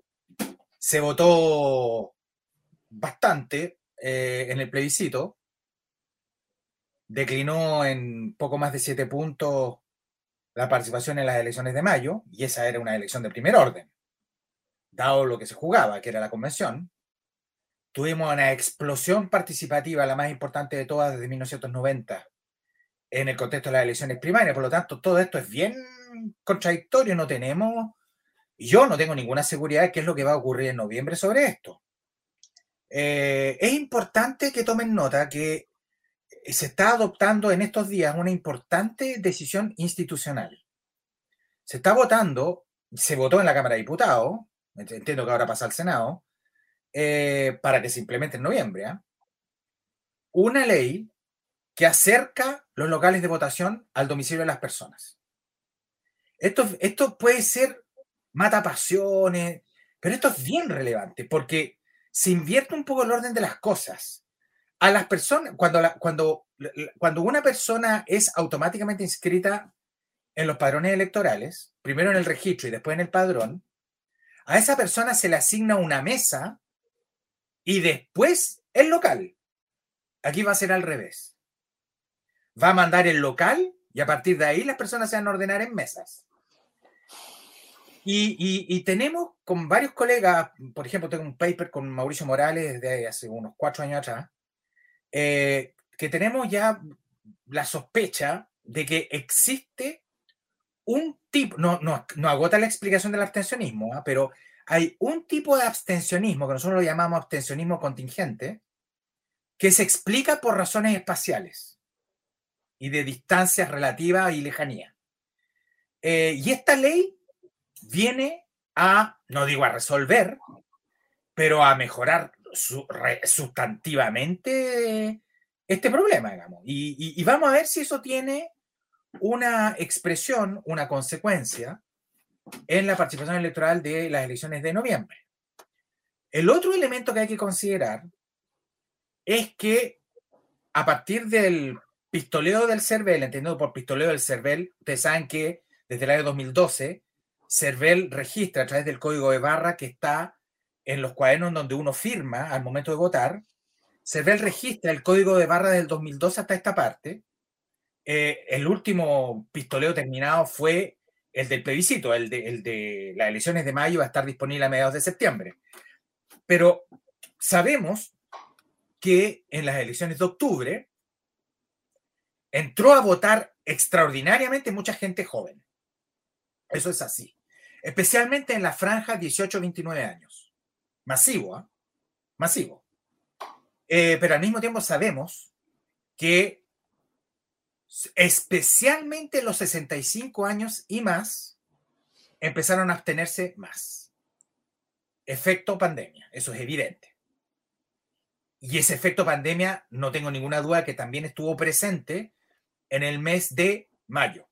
Se votó bastante eh, en el plebiscito. Declinó en poco más de siete puntos la participación en las elecciones de mayo, y esa era una elección de primer orden, dado lo que se jugaba, que era la convención. Tuvimos una explosión participativa, la más importante de todas desde 1990, en el contexto de las elecciones primarias. Por lo tanto, todo esto es bien contradictorio. No tenemos yo no tengo ninguna seguridad de qué es lo que va a ocurrir en noviembre sobre esto. Eh, es importante que tomen nota que se está adoptando en estos días una importante decisión institucional. Se está votando, se votó en la Cámara de Diputados, entiendo que ahora pasa al Senado, eh, para que se implemente en noviembre, ¿ah? una ley que acerca los locales de votación al domicilio de las personas. Esto, esto puede ser mata pasiones, pero esto es bien relevante porque se invierte un poco el orden de las cosas. A las personas, cuando, cuando, cuando una persona es automáticamente inscrita en los padrones electorales, primero en el registro y después en el padrón, a esa persona se le asigna una mesa y después el local. Aquí va a ser al revés. Va a mandar el local y a partir de ahí las personas se van a ordenar en mesas. Y, tenemos con varios colegas, por ejemplo, tengo un paper con Mauricio Morales de hace unos cuatro años atrás, eh, que tenemos ya la sospecha de que existe un tipo, no, no, no agota la explicación del abstencionismo, ¿ah? pero hay un tipo de abstencionismo que nosotros lo llamamos abstencionismo contingente, que se explica por razones espaciales y de distancias relativas y lejanía. Eh, y esta ley viene a, no digo a resolver, pero a mejorar sustantivamente este problema, digamos. Y, vamos a ver si eso tiene una expresión, una consecuencia en la participación electoral de las elecciones de noviembre. El otro elemento que hay que considerar es que a partir del pistoleo del CERVEL, entendido por pistoleo del CERVEL, ustedes saben que desde el año 2012, CERVEL registra a través del código de barra que está en los cuadernos donde uno firma al momento de votar. CERVEL registra el código de barra del 2012 hasta esta parte. Eh, el último pistoleo terminado fue el del plebiscito, el de, el de las elecciones de mayo va a estar disponible a mediados de septiembre. Pero sabemos que en las elecciones de octubre entró a votar extraordinariamente mucha gente joven. Eso es así. Especialmente en la franja 18-29 años. Masivo, ¿eh? Masivo. Pero al mismo tiempo sabemos que especialmente los 65 años y más empezaron a abstenerse más. Efecto pandemia, eso es evidente. Y ese efecto pandemia, no tengo ninguna duda que también estuvo presente en el mes de mayo.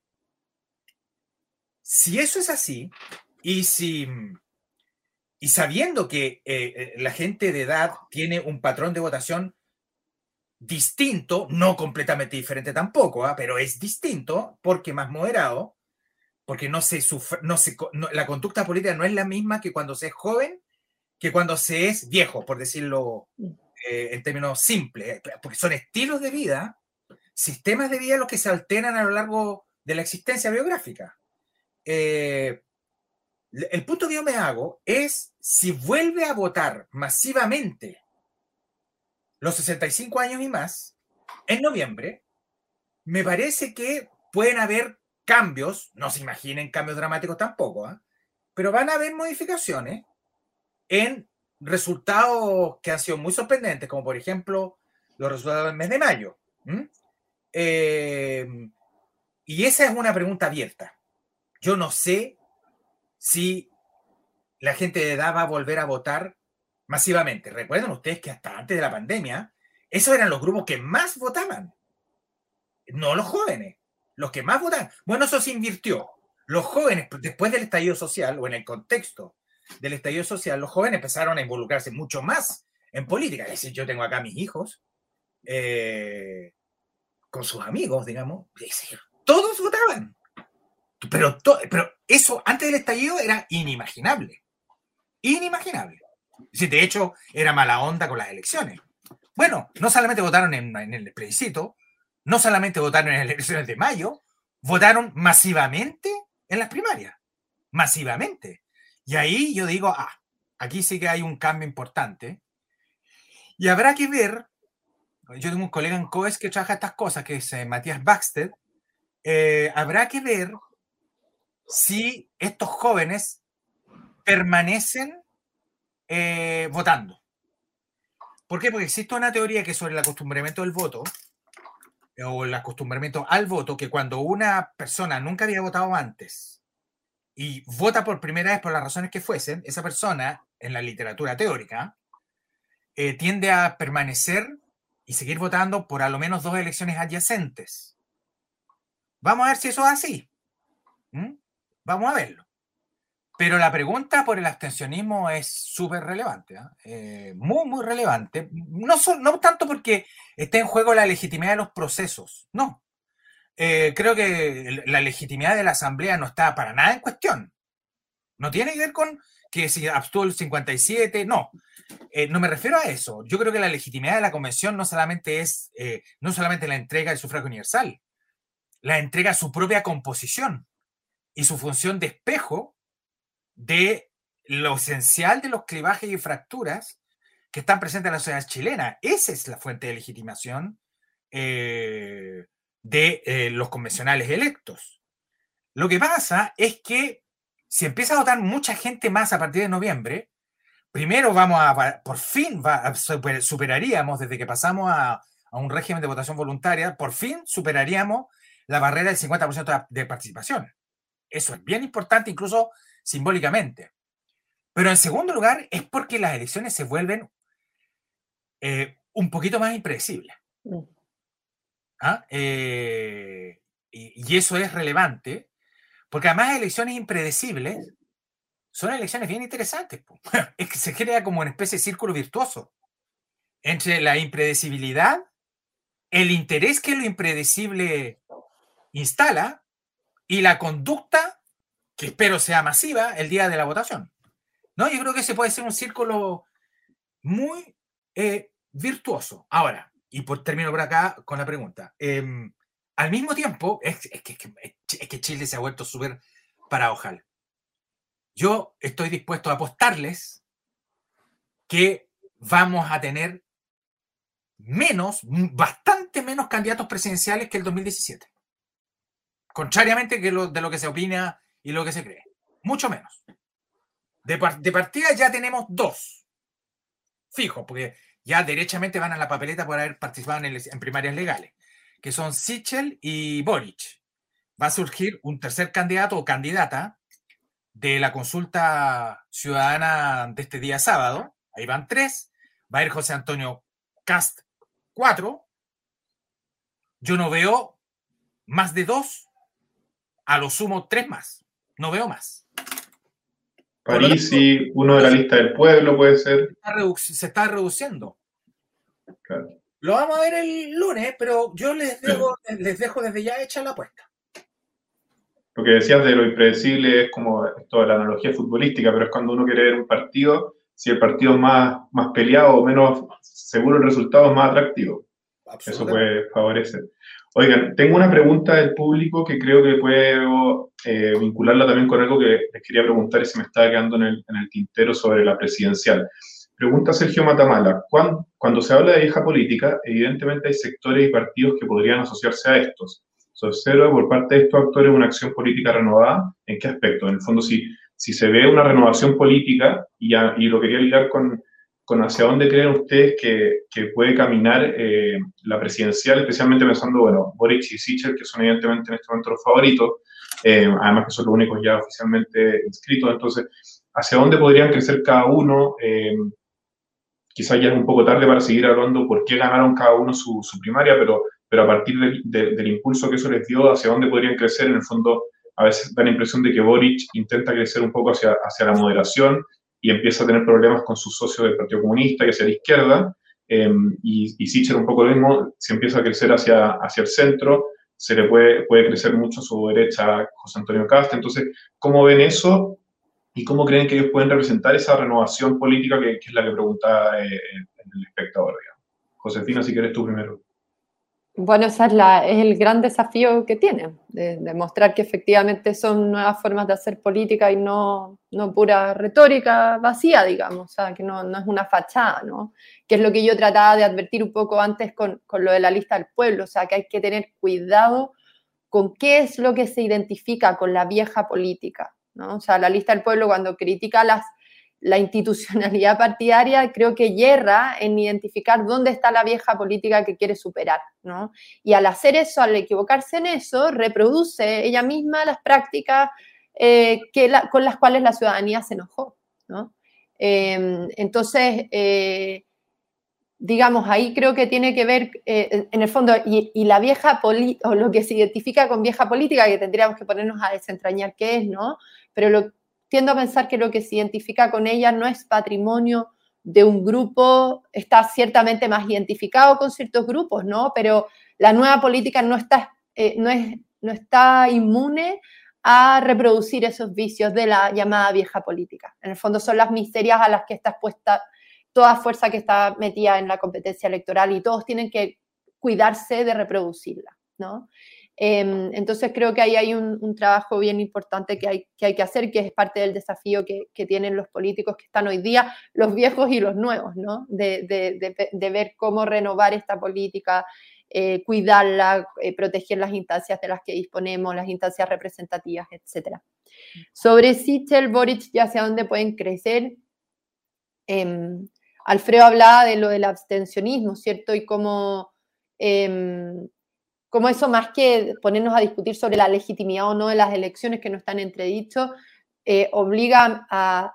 Si eso es así, y si y sabiendo que eh, eh, la gente de edad tiene un patrón de votación distinto, no completamente diferente tampoco, ¿ah? pero es distinto porque más moderado, porque no se, no se la conducta política no es la misma que cuando se es joven que cuando se es viejo, por decirlo eh, en términos simples, porque son estilos de vida, sistemas de vida los que se alternan a lo largo de la existencia biográfica. Eh, el punto que yo me hago es si vuelve a votar masivamente los 65 años y más, en noviembre, me parece que pueden haber cambios, no se imaginen cambios dramáticos tampoco, ¿ah? pero van a haber modificaciones en resultados que han sido muy sorprendentes, como por ejemplo los resultados del mes de mayo. Em, y esa es una pregunta abierta. Yo no sé si la gente de edad va a volver a votar masivamente. Recuerden ustedes que hasta antes de la pandemia, esos eran los grupos que más votaban. No los jóvenes, los que más votaban. Bueno, eso se invirtió. Los jóvenes, después del estallido social o en el contexto del estallido social, los jóvenes empezaron a involucrarse mucho más en política. Es decir, yo tengo acá a mis hijos eh, con sus amigos, digamos. todos votaban. Pero, pero eso antes del estallido era inimaginable. Inimaginable. De hecho, era mala onda con las elecciones. Bueno, no solamente votaron en, el plebiscito, no solamente votaron en las elecciones de mayo, votaron masivamente en las primarias. Masivamente. Y ahí yo digo, ah, aquí sí que hay un cambio importante. Y habrá que ver, yo tengo un colega en COES que trabaja estas cosas, que es eh, Matías Baxter, eh, habrá que ver si estos jóvenes permanecen eh, votando. ¿Por qué? Porque existe una teoría que sobre el acostumbramiento del voto, o el acostumbramiento al voto, que cuando una persona nunca había votado antes y vota por primera vez por las razones que fuesen, esa persona, en la literatura teórica, eh, tiende a permanecer y seguir votando por a lo menos dos elecciones adyacentes. Vamos a ver si eso es así. ¿Mm? Vamos a verlo. Pero la pregunta por el abstencionismo es súper relevante, ¿ah? eh, muy, muy relevante. No, no tanto porque esté en juego la legitimidad de los procesos, no. Eh, creo que la legitimidad de la Asamblea no está para nada en cuestión. No tiene que ver con que si abstuvo el 57, no. Eh, no me refiero a eso. Yo creo que la legitimidad de la Convención no solamente es, no solamente la entrega del sufragio universal, la entrega a su propia composición y su función de espejo de lo esencial de los clivajes y fracturas que están presentes en la sociedad chilena. Esa es la fuente de legitimación eh, de eh, los convencionales electos. Lo que pasa es que si empieza a votar mucha gente más a partir de noviembre, primero vamos a, por fin superaríamos, desde que pasamos a, a, un régimen de votación voluntaria, por fin superaríamos la barrera del 50% de participación. Eso es bien importante, incluso simbólicamente. Pero en segundo lugar es porque las elecciones se vuelven eh, un poquito más impredecibles. Mm. ¿Ah? Eh, y, eso es relevante, porque además elecciones impredecibles son elecciones bien interesantes. Es que se crea como una especie de círculo virtuoso entre la impredecibilidad el interés que lo impredecible instala y la conducta, que espero sea masiva, el día de la votación. ¿No? Yo creo que ese puede ser un círculo muy eh, virtuoso. Ahora, y por termino por acá con la pregunta. Em, al mismo tiempo, es, que, Chile se ha vuelto súper paradojal. Yo estoy dispuesto a apostarles que vamos a tener menos, bastante menos candidatos presidenciales que el 2017. Contrariamente que de lo que se opina y lo que se cree. Mucho menos. De, partida ya tenemos dos. Fijo, porque ya derechamente van a la papeleta por haber participado en, en primarias legales, que son Sichel y Boric. Va a surgir un tercer candidato o candidata de la consulta ciudadana de este día sábado. Ahí van tres. Va a ir José Antonio Cast cuatro, yo no veo más de dos, a lo sumo tres más, no veo más. París y uno de la lista del pueblo puede ser. Se está reduciendo. Lo vamos a ver el lunes, pero yo les dejo, les dejo desde ya hecha la apuesta. Lo que decías de lo impredecible es como esto de la analogía futbolística, pero es cuando uno quiere ver un partido si el partido es más, más peleado o menos seguro el resultado es más atractivo. Eso puede favorecer. Oigan, tengo una pregunta del público que creo que puedo eh, vincularla también con algo que les quería preguntar y se me estaba quedando en el, tintero sobre la presidencial. Pregunta Sergio Matamala, cuando, se habla de vieja política, evidentemente hay sectores y partidos que podrían asociarse a estos. ¿Se observa por parte de estos actores una acción política renovada? ¿En qué aspecto? En el fondo, si se ve una renovación política, y lo quería ligar con, con, hacia dónde creen ustedes que, que puede caminar eh, la presidencial, especialmente pensando, bueno, Boric y Sichel, que son evidentemente en este momento los favoritos, eh, además que son los únicos ya oficialmente inscritos, entonces, hacia dónde podrían crecer cada uno. Eh, quizás ya es un poco tarde para seguir hablando por qué ganaron cada uno su, su primaria, pero, pero a partir del impulso que eso les dio, hacia dónde podrían crecer, en el fondo, a veces da la impresión de que Boric intenta crecer un poco hacia, hacia la moderación y empieza a tener problemas con sus socios del Partido Comunista y hacia la izquierda, em, y, y un poco lo mismo, si empieza a crecer hacia, hacia el centro, se le puede, puede crecer mucho a su derecha José Antonio Cast. Entonces, ¿cómo ven eso y cómo creen que ellos pueden representar esa renovación política que, es la que pregunta eh, el espectador? Josefina, si quieres tú primero. Bueno, ese es, el gran desafío que tiene, de demostrar que efectivamente son nuevas formas de hacer política y no, no pura retórica vacía, digamos, o sea, que no, no, es una fachada, ¿no? Que es lo que yo trataba de advertir un poco antes con, con lo de la lista del pueblo, o sea, que hay que tener cuidado con qué es lo que se identifica con la vieja política, ¿no? O sea, la lista del pueblo cuando critica las la institucionalidad partidaria creo que yerra en identificar dónde está la vieja política que quiere superar, ¿no? Y al hacer eso, al equivocarse en eso, reproduce ella misma las prácticas eh, que con las cuales la ciudadanía se enojó, ¿no? Em, entonces, eh, digamos, ahí creo que tiene que ver, eh, en el fondo, y, la vieja política, o lo que se identifica con vieja política, que tendríamos que ponernos a desentrañar qué es, ¿no? Pero lo, tiendo a pensar que lo que se identifica con ella no es patrimonio de un grupo, está ciertamente más identificado con ciertos grupos, ¿no? Pero la nueva política no está, eh, no es, no está inmune a reproducir esos vicios de la llamada vieja política. En el fondo son las miserias a las que está expuesta toda fuerza que está metida en la competencia electoral y todos tienen que cuidarse de reproducirla, ¿no? Em, entonces creo que ahí hay un, trabajo bien importante que hay, que hacer, que es parte del desafío que, tienen los políticos que están hoy día, los viejos y los nuevos, ¿no? De, ver cómo renovar esta política, eh, cuidarla, eh, proteger las instancias de las que disponemos, las instancias representativas, etc. Sobre Sichel, Boric y hacia dónde pueden crecer. Em, Alfredo hablaba de lo del abstencionismo, ¿cierto? Y cómo em, como eso más que ponernos a discutir sobre la legitimidad o no de las elecciones que no están entredicho, eh, obliga a,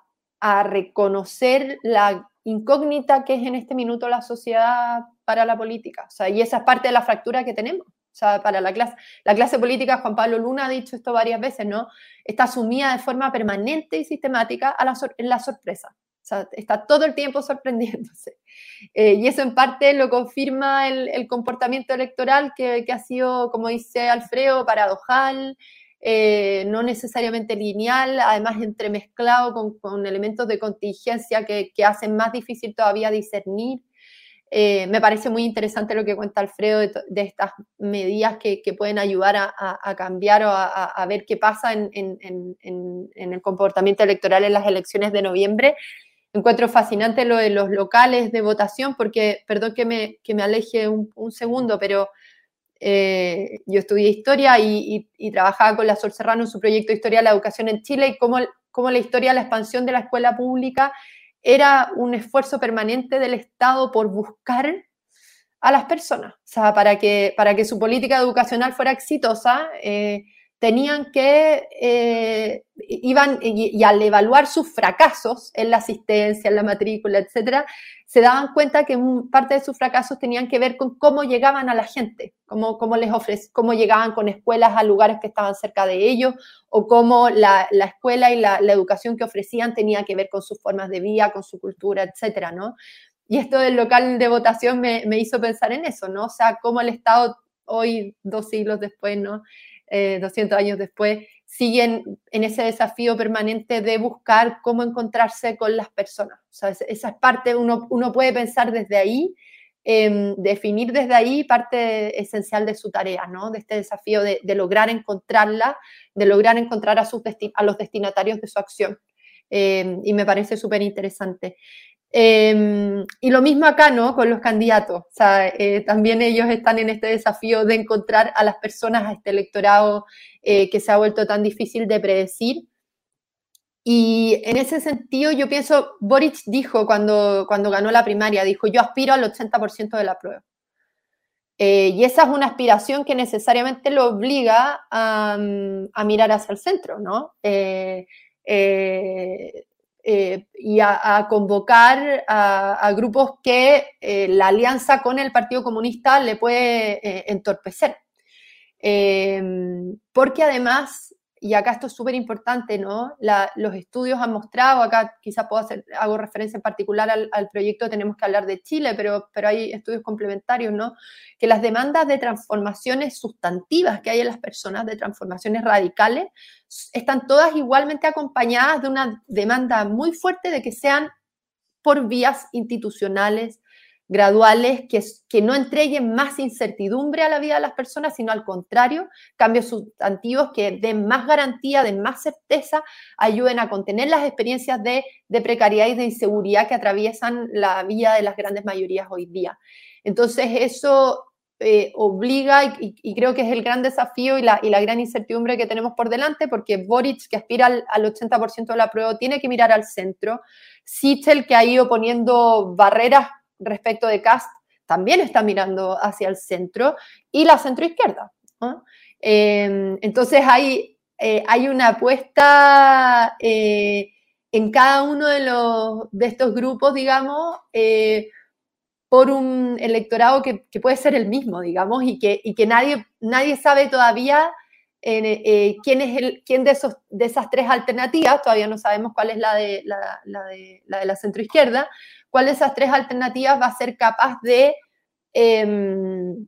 reconocer la incógnita que es en este minuto la sociedad para la política. O sea, y esa es parte de la fractura que tenemos. O sea, para la clase, la clase política, Juan Pablo Luna ha dicho esto varias veces, ¿no? Está sumida de forma permanente y sistemática a la en la sorpresa. Sea, está todo el tiempo sorprendiéndose. Eh, y eso en parte lo confirma el, comportamiento electoral que, ha sido, como dice Alfredo, paradojal, eh, no necesariamente lineal, además entremezclado con, elementos de contingencia que, hacen más difícil todavía discernir. Eh, me parece muy interesante lo que cuenta Alfredo de, estas medidas que, pueden ayudar a, cambiar o a, ver qué pasa en, el comportamiento electoral en las elecciones de noviembre. Encuentro fascinante lo de los locales de votación, porque, perdón que me, que me aleje un, segundo, pero eh, yo estudié historia y, trabajaba con la Sol Serrano en su proyecto de Historia de la Educación en Chile y cómo, cómo la historia, la expansión de la escuela pública era un esfuerzo permanente del Estado por buscar a las personas, o sea, para que, para que su política educacional fuera exitosa, eh, tenían que, eh, iban, y, al evaluar sus fracasos en la asistencia, en la matrícula, etcétera, se daban cuenta que parte de sus fracasos tenían que ver con cómo llegaban a la gente, cómo, cómo les ofrece, cómo llegaban con escuelas a lugares que estaban cerca de ellos, o cómo la, la escuela y la, la, educación que ofrecían tenía que ver con sus formas de vida, con su cultura, etcétera, ¿no? Y esto del local de votación me, me hizo pensar en eso, ¿no? O sea, cómo el Estado hoy, dos siglos después, ¿no? 200 eh, años después, siguen en ese desafío permanente de buscar cómo encontrarse con las personas. O sea, esa es parte, uno, uno puede pensar desde ahí, em, definir desde ahí parte esencial de su tarea, ¿no? De este desafío de, lograr encontrarla, de lograr encontrar a, sus a los destinatarios de su acción. Em, y me parece súper interesante. Em, y lo mismo acá, ¿no? Con los candidatos. O sea, eh, también ellos están en este desafío de encontrar a las personas, a este electorado eh, que se ha vuelto tan difícil de predecir. Y en ese sentido, yo pienso, Boric dijo cuando, cuando ganó la primaria, dijo, yo aspiro al 80% de la prueba. Eh, y esa es una aspiración que necesariamente lo obliga a, a mirar hacia el centro, ¿no? Eh, y a, convocar a, grupos que eh, la alianza con el Partido Comunista le puede eh, entorpecer. porque además y acá esto es súper importante, ¿no? los estudios han mostrado, acá quizás puedo hacer, hago referencia en particular al, proyecto Tenemos que hablar de Chile, pero, pero hay estudios complementarios, ¿no? Que las demandas de transformaciones sustantivas que hay en las personas, de transformaciones radicales, están todas igualmente acompañadas de una demanda muy fuerte de que sean por vías institucionales, graduales que, que no entreguen más incertidumbre a la vida de las personas, sino al contrario, cambios sustantivos que den más garantía, den más certeza, ayuden a contener las experiencias de, precariedad y de inseguridad que atraviesan la vida de las grandes mayorías hoy día. Entonces, eso eh, obliga, y, creo que es el gran desafío y la, y la, gran incertidumbre que tenemos por delante, porque Boric, que aspira al, al 80% de la prueba, tiene que mirar al centro. Sichel, que ha ido poniendo barreras respecto de Cast también está mirando hacia el centro y la centroizquierda. Em, entonces hay, eh, hay una apuesta eh, en cada uno de, los, de estos grupos, digamos, eh, por un electorado que, puede ser el mismo, digamos, y que, y que nadie, nadie sabe todavía quién es el, quién de, esos, de esas tres alternativas, todavía no sabemos cuál es la de la, la de, la de la centroizquierda, cuál de esas tres alternativas va a ser capaz de em,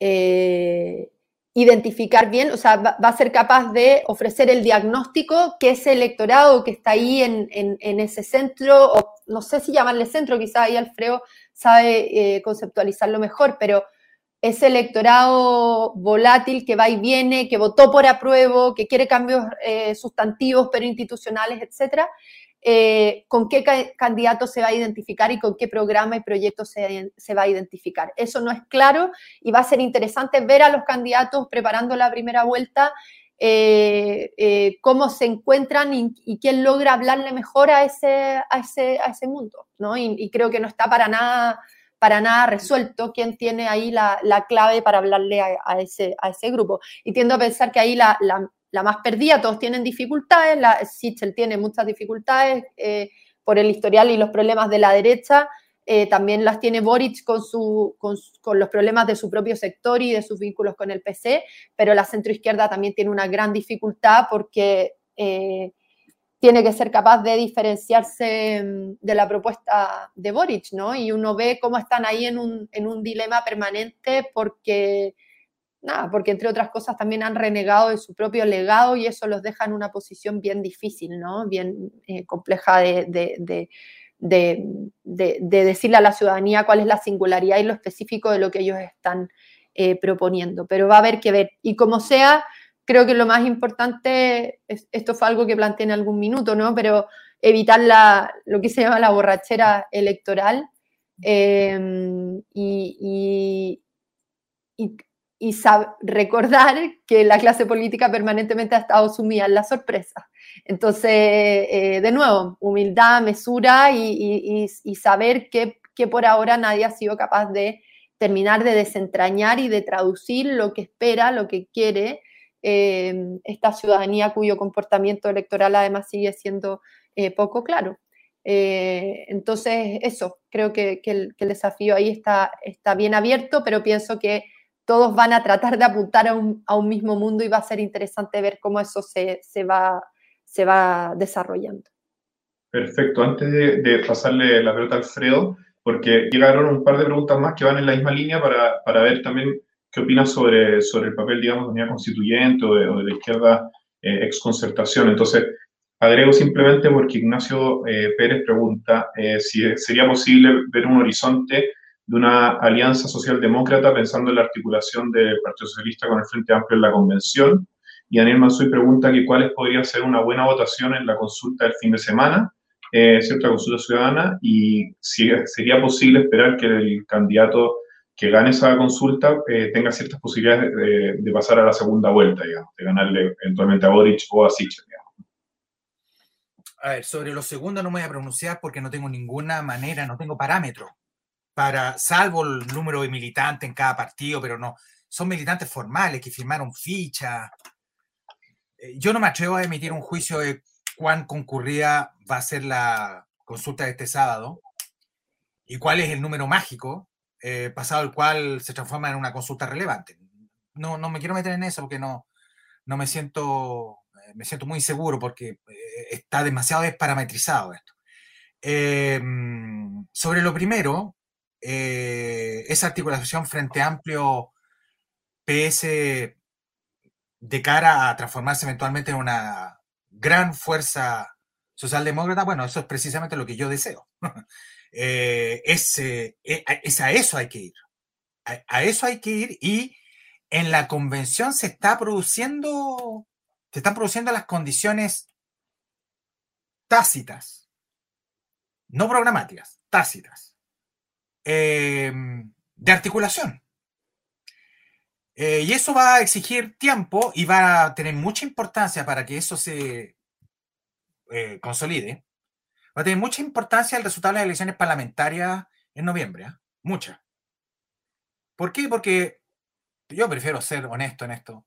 eh, identificar bien, o sea, va, a ser capaz de ofrecer el diagnóstico que ese electorado que está ahí en, ese centro, o no sé si llamarle centro, quizá ahí Alfredo sabe eh, conceptualizarlo mejor, pero ese electorado volátil que va y viene, que votó por apruebo, que quiere cambios eh, sustantivos pero institucionales, etcétera, eh, con qué candidato se va a identificar y con qué programa y proyecto se, va a identificar. Eso no es claro y va a ser interesante ver a los candidatos preparando la primera vuelta, eh, eh, cómo se encuentran y, quién logra hablarle mejor a ese, a ese, a ese mundo. ¿no? Y, creo que no está para nada, para nada resuelto quién tiene ahí la, clave para hablarle a, ese, a ese grupo. Y tiendo a pensar que ahí la, la más perdida, todos tienen dificultades, la Sichel tiene muchas dificultades eh, por el historial y los problemas de la derecha, eh, también las tiene Boric con, su, con, los problemas de su propio sector y de sus vínculos con el PC, pero la centroizquierda también tiene una gran dificultad porque, eh, tiene que ser capaz de diferenciarse mm, de la propuesta de Boric, ¿no? Y uno ve cómo están ahí en un, en un dilema permanente porque, nada, porque entre otras cosas también han renegado de su propio legado y eso los deja en una posición bien difícil, ¿no? Bien eh, compleja de, de, de, decirle a la ciudadanía cuál es la singularidad y lo específico de lo que ellos están eh, proponiendo. Pero va a haber que ver. Y como sea, creo que lo más importante, esto fue algo que planteé en algún minuto, ¿no? Pero evitar la, lo que se llama la borrachera electoral y, y, recordar que la clase política permanentemente ha estado sumida en la sorpresa. Entonces, eh, de nuevo, humildad, mesura y, saber que, que por ahora nadie ha sido capaz de terminar de desentrañar y de traducir lo que espera, lo que quiere eh, esta ciudadanía cuyo comportamiento electoral además sigue siendo eh, poco claro. Eh, entonces, eso, creo que, el, desafío ahí está, está bien abierto, pero pienso que todos van a tratar de apuntar a un, mismo mundo y va a ser interesante ver cómo eso se, va, se va desarrollando. Perfecto. Antes de, pasarle la pelota a Alfredo, porque llegaron un par de preguntas más que van en la misma línea para, para ver también ¿Qué opinas sobre, sobre el papel, digamos, de unidad constituyente o de, la izquierda eh, ex concertación? Entonces, agrego simplemente porque Ignacio eh, Pérez pregunta eh, si sería posible ver un horizonte de una alianza socialdemócrata pensando en la articulación del Partido Socialista con el Frente Amplio en la convención. Y Daniel Mansoy pregunta que cuáles podría ser una buena votación en la consulta del fin de semana, eh, cierta consulta ciudadana, y si sería posible esperar que el candidato que gane esa consulta eh, tenga ciertas posibilidades de, pasar a la segunda vuelta, digamos, de ganarle eventualmente a Boric o a Sichel, A ver, sobre lo segundo no me voy a pronunciar porque no tengo ninguna manera, no tengo parámetro para, salvo el número de militantes en cada partido, pero no, son militantes formales que firmaron ficha. Eh, yo no me atrevo a emitir un juicio de cuán concurrida va a ser la consulta de este sábado y cuál es el número mágico eh, pasado el cual se transforma en una consulta relevante. No, no me quiero meter en eso porque no, no me siento, eh, me siento muy inseguro porque eh, está demasiado desparametrizado esto. Em, sobre lo primero, esa articulación frente amplio PS de cara a transformarse eventualmente en una gran fuerza socialdemócrata, bueno, eso es precisamente lo que yo deseo. Eh, eh, es, a eso hay que ir. A, eso hay que ir y en la convención se está produciendo, se están produciendo las condiciones tácitas, no programáticas, tácitas, em, de articulación. Eh, y eso va a exigir tiempo y va a tener mucha importancia para que eso se consolide va a tener mucha importancia el resultado de las elecciones parlamentarias en noviembre, ¿eh? mucha. ¿Por qué? Porque yo prefiero ser honesto en esto.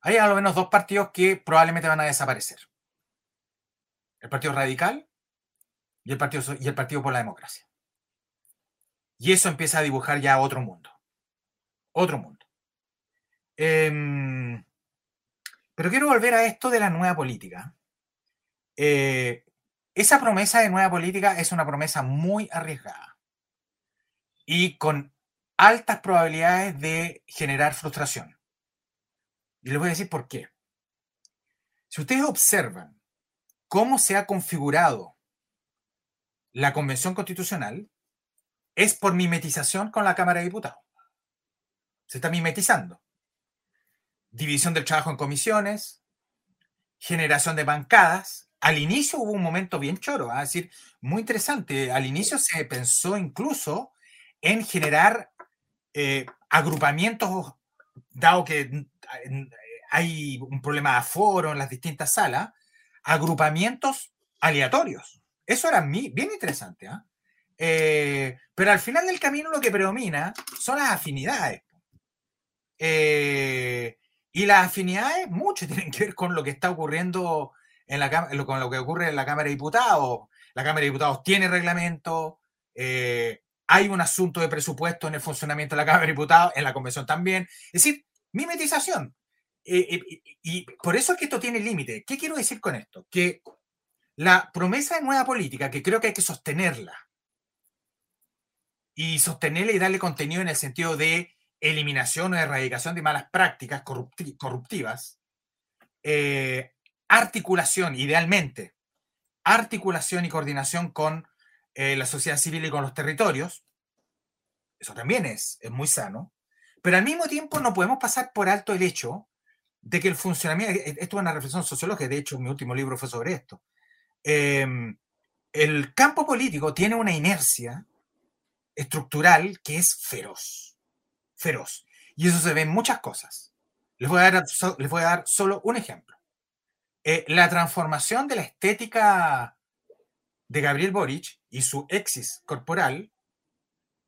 Hay a lo menos dos partidos que probablemente van a desaparecer. El Partido Radical y el Partido, y el partido por la Democracia. Y eso empieza a dibujar ya otro mundo. Otro mundo. Em, pero quiero volver a esto de la nueva política. Eh, esa promesa de nueva política es una promesa muy arriesgada y con altas probabilidades de generar frustración. Y les voy a decir por qué. Si ustedes observan cómo se ha configurado la Convención Constitucional, es por mimetización con la Cámara de Diputados. Se está mimetizando. División del trabajo en comisiones, generación de bancadas, al inicio hubo un momento bien choro, ¿ah? es decir, muy interesante. Al inicio se pensó incluso en generar eh, agrupamientos, dado que hay un problema de aforo en las distintas salas, agrupamientos aleatorios. Eso era bien interesante. ¿ah? Eh, pero al final del camino lo que predomina son las afinidades. Eh, y las afinidades mucho tienen que ver con lo que está ocurriendo en la, con lo que ocurre en la Cámara de Diputados. La Cámara de Diputados tiene reglamento, eh, hay un asunto de presupuesto en el funcionamiento de la Cámara de Diputados, en la Convención también. Es decir, mimetización. Y por eso es que esto tiene límite. ¿Qué quiero decir con esto? Que la promesa de nueva política, que creo que hay que sostenerla, y sostenerla y darle contenido en el sentido de eliminación o erradicación de malas prácticas corruptivas, eh, articulación, idealmente, articulación y coordinación con eh, la sociedad civil y con los territorios, eso también es, es muy sano, pero al mismo tiempo no podemos pasar por alto el hecho de que el funcionamiento, e-, esto es una reflexión sociológica, de hecho mi último libro fue sobre esto, em, el campo político tiene una inercia estructural que es feroz, feroz. Y eso se ve en muchas cosas. Les voy a dar, les voy a dar solo un ejemplo. Eh, la transformación de la estética de Gabriel Boric y su exis corporal,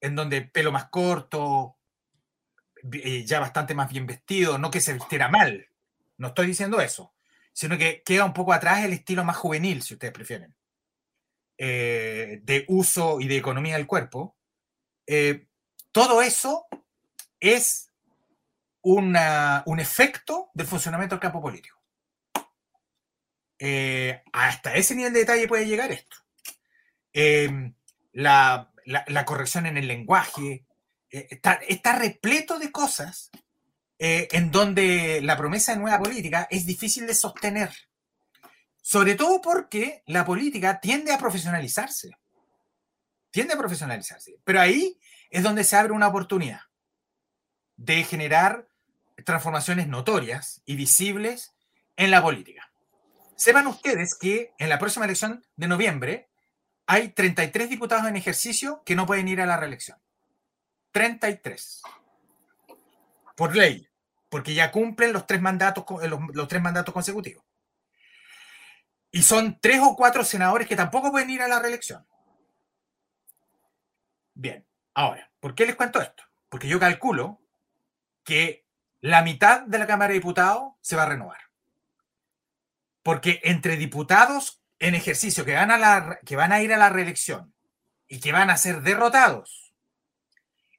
en donde pelo más corto, eh, ya bastante más bien vestido, no que se vistiera mal, no estoy diciendo eso, sino que queda un poco atrás el estilo más juvenil, si ustedes prefieren, eh, de uso y de economía del cuerpo. Eh, todo eso es una, un efecto del funcionamiento del campo político. hasta ese nivel de detalle puede llegar esto. La, la, corrección en el lenguaje, eh, está, repleto de cosas eh, en donde la promesa de nueva política es difícil de sostener. Sobre todo porque la política tiende a profesionalizarse. Tiende a profesionalizarse. Pero ahí es donde se abre una oportunidad de generar transformaciones notorias y visibles en la política. Sepan ustedes que en la próxima elección de noviembre hay 33 diputados en ejercicio que no pueden ir a la reelección. 33. Por ley, porque ya cumplen los tres mandatos, los, tres mandatos consecutivos. Y son tres o cuatro senadores que tampoco pueden ir a la reelección. Bien, ahora, ¿por qué les cuento esto? Porque yo calculo que la mitad de la Cámara de Diputados se va a renovar. Porque entre diputados en ejercicio que van a, la, que van a ir a la reelección y que van a ser derrotados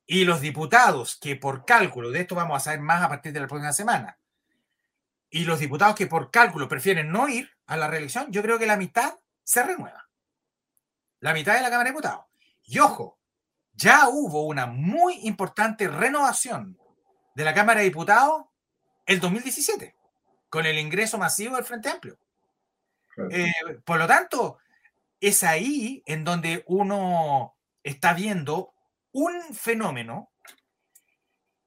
y los diputados que por cálculo, de esto vamos a saber más a partir de la próxima semana, y los diputados que por cálculo prefieren no ir a la reelección, yo creo que la mitad se renueva. La mitad de la Cámara de Diputados. Y ojo, ya hubo una muy importante renovación de la Cámara de Diputados el 2017, con el ingreso masivo del Frente Amplio. Eh, por lo tanto, es ahí en donde uno está viendo un fenómeno,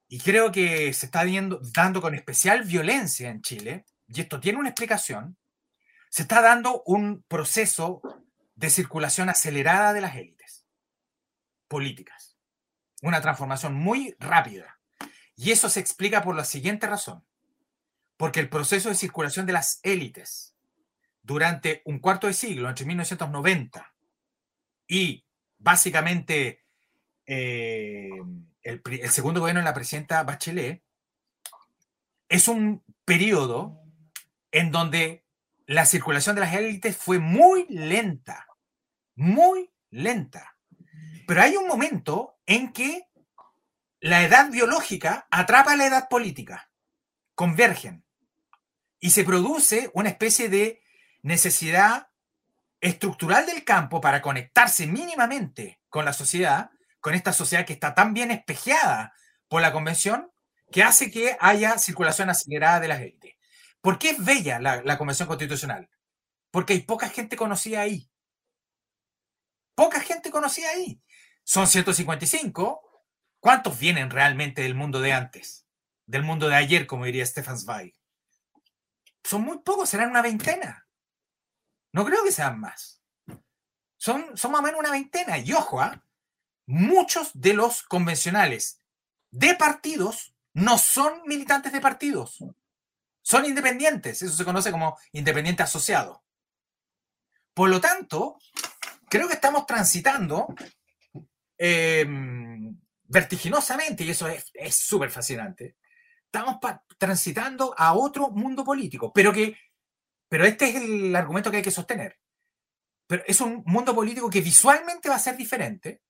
y creo que se está viendo, dando con especial violencia en Chile, y esto tiene una explicación, se está dando un proceso de circulación acelerada de las élites políticas. Una transformación muy rápida. Y eso se explica por la siguiente razón. Porque el proceso de circulación de las élites durante un cuarto de siglo, entre 1990 y básicamente eh, el, segundo gobierno de la presidenta Bachelet, es un periodo en donde la circulación de las élites fue muy lenta, muy lenta. Pero hay un momento en que la edad biológica atrapa la edad política, convergen, y se produce una especie de necesidad estructural del campo para conectarse mínimamente con la sociedad con esta sociedad que está tan bien espejeada por la convención que hace que haya circulación acelerada de las élites. ¿Por qué es bella la, convención constitucional? Porque hay poca gente conocida ahí. Poca gente conocida ahí. Son 155. ¿Cuántos vienen realmente del mundo de antes? Del mundo de ayer, como diría Stefan Zweig. Son muy pocos, serán una veintena. No creo que sean más. Son, son más o menos una veintena. Y ojo, ¿ah? muchos de los convencionales de partidos no son militantes de partidos, son independientes, eso se conoce como independiente asociado. Por lo tanto, creo que estamos transitando em, vertiginosamente, y eso es súper fascinante, estamos transitando a otro mundo político, pero que, pero este es el argumento que hay que sostener. Pero es un mundo político que visualmente va a ser diferente,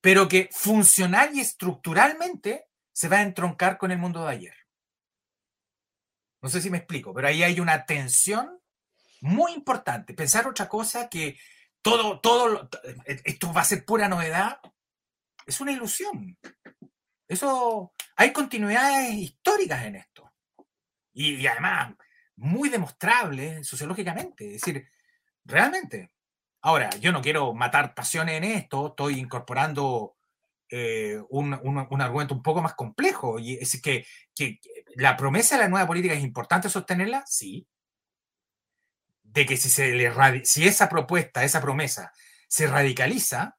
pero que funcional y estructuralmente se va a entroncar con el mundo de ayer. No sé si me explico, pero ahí hay una tensión muy importante, pensar otra cosa que todo, todo, esto va a ser pura novedad, es una ilusión. Eso, hay continuidades históricas en esto. Y, además, muy demostrable sociológicamente. Es decir, realmente. Ahora, yo no quiero matar pasiones en esto, estoy incorporando eh, un, argumento un poco más complejo. Y es que, que, la promesa de la nueva política es importante sostenerla, sí. De que si, se le, si esa propuesta, esa promesa se radicaliza,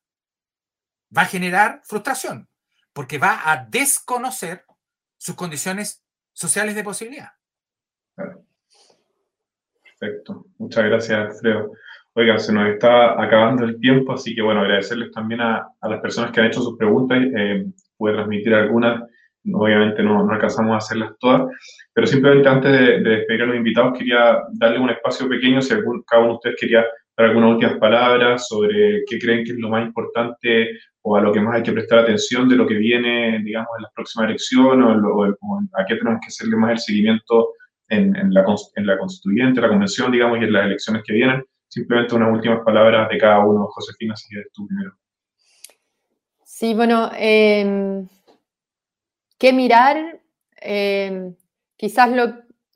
va a generar frustración, porque va a desconocer sus condiciones sociales de posibilidad. Perfecto. Muchas gracias, Alfredo. Oiga, se nos está acabando el tiempo, así que bueno, agradecerles también a, las personas que han hecho sus preguntas. Eh, pude transmitir algunas, obviamente no, no, alcanzamos a hacerlas todas, pero simplemente antes de, despedir a los invitados quería darle un espacio pequeño, si algún, cada uno de ustedes quería dar algunas últimas palabras sobre qué creen que es lo más importante o a lo que más hay que prestar atención de lo que viene, digamos, en las próximas elecciones o, a qué tenemos que hacerle más el seguimiento en, en, la, en la constituyente, la convención, digamos, y en las elecciones que vienen simplemente unas últimas palabras de cada uno. Josefina, si quieres tú primero. Sí, bueno, eh, ¿qué mirar? Em, quizás lo,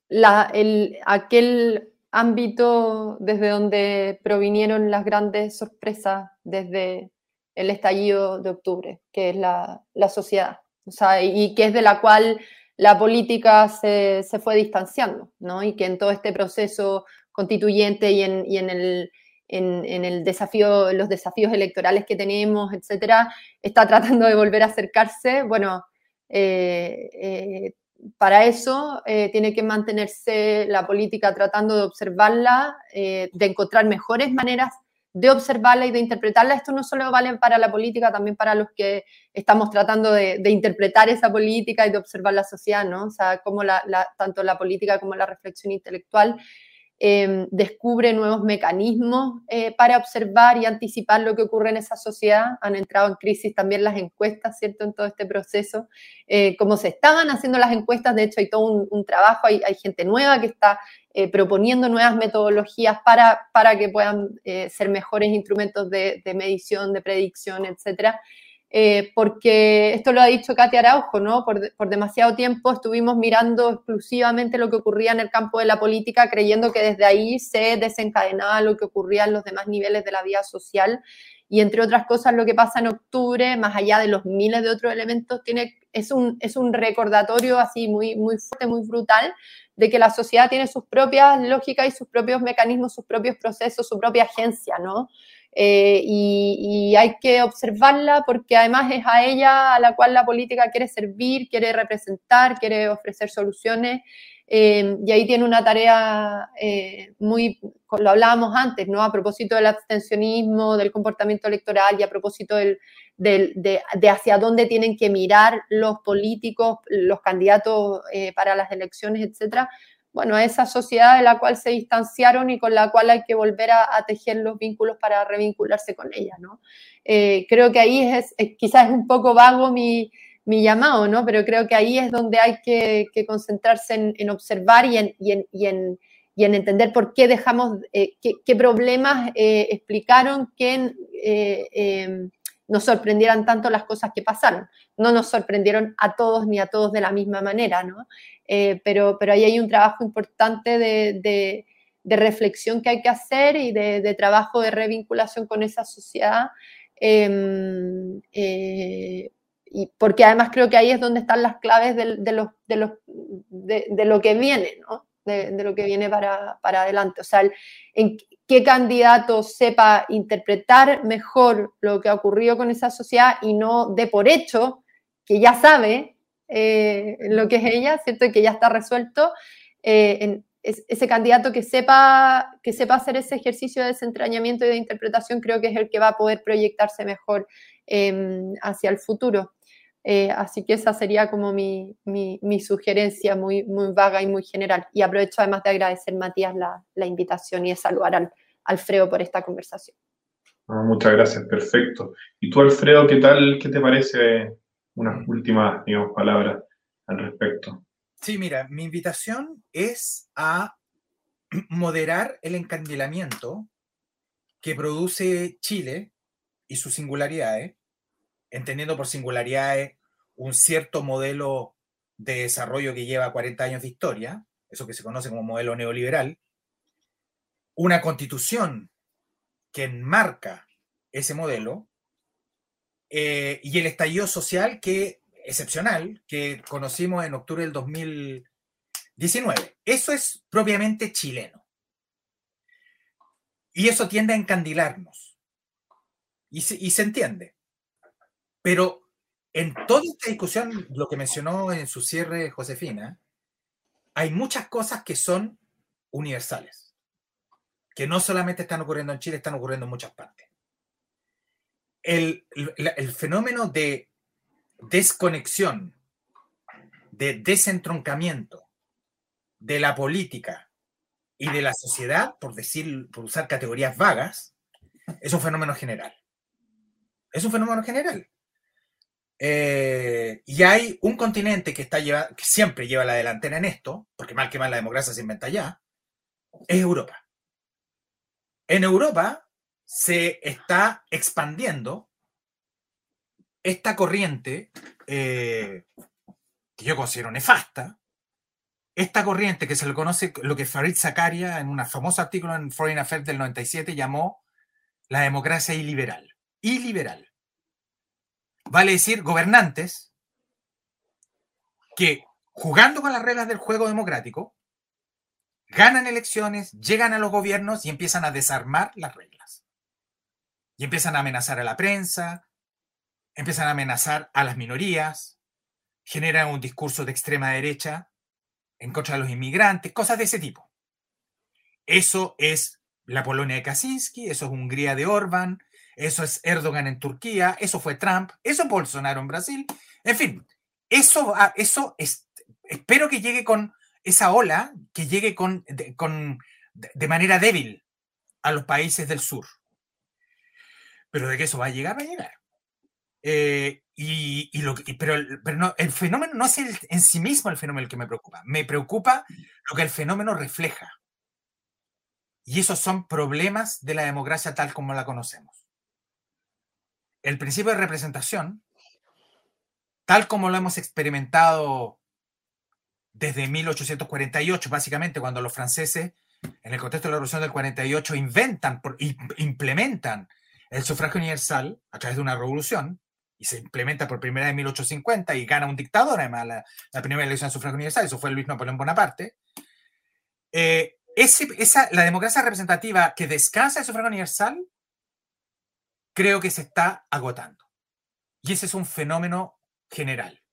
el, aquel ámbito desde donde provinieron las grandes sorpresas desde el estallido de octubre, que es la, la sociedad, o sea, y que es de la cual la política se, se, fue distanciando, ¿no? Y que en todo este proceso constituyente y en, y en el, en, el desafío, los desafíos electorales que tenemos, etcétera, está tratando de volver a acercarse. Bueno, eh, eh, para eso eh, tiene que mantenerse la política tratando de observarla, de encontrar mejores maneras de observarla y de interpretarla. Esto no solo vale para la política, también para los que estamos tratando de, interpretar esa política y de observar la sociedad, ¿no? O sea, tanto la política como la reflexión intelectual Em, descubre nuevos mecanismos eh, para observar y anticipar lo que ocurre en esa sociedad. Han entrado en crisis también las encuestas, ¿cierto?, en todo este proceso. Eh, como se estaban haciendo las encuestas, de hecho hay todo un, trabajo, hay, gente nueva que está eh, proponiendo nuevas metodologías para, para que puedan ser mejores instrumentos de, de medición, de predicción, etcétera. Eh, porque esto lo ha dicho Katia Araujo, ¿no? Por, demasiado tiempo estuvimos mirando exclusivamente lo que ocurría en el campo de la política, creyendo que desde ahí se desencadenaba lo que ocurría en los demás niveles de la vida social. Y entre otras cosas, lo que pasa en octubre, más allá de los miles de otros elementos, tiene, es, un, es un recordatorio así muy, muy fuerte, muy brutal, de que la sociedad tiene sus propias lógicas y sus propios mecanismos, sus propios procesos, su propia agencia, ¿no? Eh, y, hay que observarla porque además es a ella a la cual la política quiere servir, quiere representar, quiere ofrecer soluciones. Eh, y ahí tiene una tarea eh, muy, lo hablábamos antes, ¿no? A propósito del abstencionismo, del comportamiento electoral y a propósito de, de, hacia dónde tienen que mirar los políticos, los candidatos para las elecciones, etcétera bueno, a esa sociedad de la cual se distanciaron y con la cual hay que volver a, tejer los vínculos para revincularse con ella, ¿no? Eh, creo que ahí es, quizás es un poco vago mi, llamado, ¿no? Pero creo que ahí es donde hay que, concentrarse en, observar y en, y, en, y, en, entender por qué dejamos, eh, qué, problemas eh, explicaron que em, nos sorprendieran tanto las cosas que pasaron. No nos sorprendieron a todos ni a todos de la misma manera, ¿no? Eh, pero, pero ahí hay un trabajo importante de, reflexión que hay que hacer y de, trabajo de revinculación con esa sociedad. Em, eh, y porque además creo que ahí es donde están las claves de, los, de, los, de, lo que viene, ¿no? De, lo que viene para, para adelante. O sea, en qué candidato sepa interpretar mejor lo que ha ocurrido con esa sociedad y no de por hecho que ya sabe eh, lo que es ella, ¿cierto? Y que ya está resuelto. Eh, ese candidato que sepa, que sepa hacer ese ejercicio de desentrañamiento y de interpretación creo que es el que va a poder proyectarse mejor em, hacia el futuro. Eh, así que esa sería como mi, sugerencia muy, muy vaga y muy general. Y aprovecho además de agradecer, Matías, la, invitación y de saludar al Alfredo por esta conversación. Ah, muchas gracias, perfecto. ¿Y tú, Alfredo, qué tal? ¿Qué te parece unas últimas, palabras al respecto. Sí, mira, mi invitación es a moderar el encandilamiento que produce Chile y sus singularidades, entendiendo por singularidades un cierto modelo de desarrollo que lleva 40 años de historia, eso que se conoce como modelo neoliberal, una constitución que enmarca ese modelo eh, y el estallido social que excepcional que conocimos en octubre del 2019. Eso es propiamente chileno. Y eso tiende a encandilarnos. Y se entiende. Pero en toda esta discusión, lo que mencionó en su cierre Josefina, hay muchas cosas que son universales, que no solamente están ocurriendo en Chile, están ocurriendo en muchas partes. El, fenómeno de desconexión, de desentroncamiento de la política y de la sociedad, por decir, por usar categorías vagas, es un fenómeno general. Es un fenómeno general. Eh, y hay un continente que, siempre lleva la delantera en esto, porque mal que mal la democracia se inventa ya, es Europa. En Europa se está expandiendo esta corriente eh, que yo considero nefasta, esta corriente que se le conoce, lo que Farid Zakaria en un famoso artículo en Foreign Affairs del 97 llamó la democracia iliberal. Iliberal vale decir gobernantes que jugando con las reglas del juego democrático, ganan elecciones, llegan a los gobiernos y empiezan a desarmar las reglas. Y empiezan a amenazar a la prensa, empiezan a amenazar a las minorías, generan un discurso de extrema derecha en contra de los inmigrantes, cosas de ese tipo. Eso es la Polonia de Kaczynski, eso es Hungría de Orban, eso es Erdogan en Turquía, eso fue Trump, eso es Bolsonaro en Brasil. En fin, eso, eso es, espero que llegue con esa ola, que llegue con, de, con, de manera débil a los países del sur. Pero de que eso va a llegar, va a llegar. Eh, y, lo pero, pero no, el fenómeno no es en sí mismo el fenómeno el que me preocupa. Me preocupa lo que el fenómeno refleja. Y esos son problemas de la democracia tal como la conocemos el principio de representación, tal como lo hemos experimentado desde 1848, básicamente cuando los franceses, en el contexto de la Revolución del 48, inventan, implementan el sufragio universal a través de una revolución, y se implementa por primera vez en 1850 y gana un dictador, además, la, primera elección de sufragio universal, eso fue Luis Napoleón Bonaparte. Eh, esa, la democracia representativa que descansa en sufragio universal creo que se está agotando. Y ese es un fenómeno general.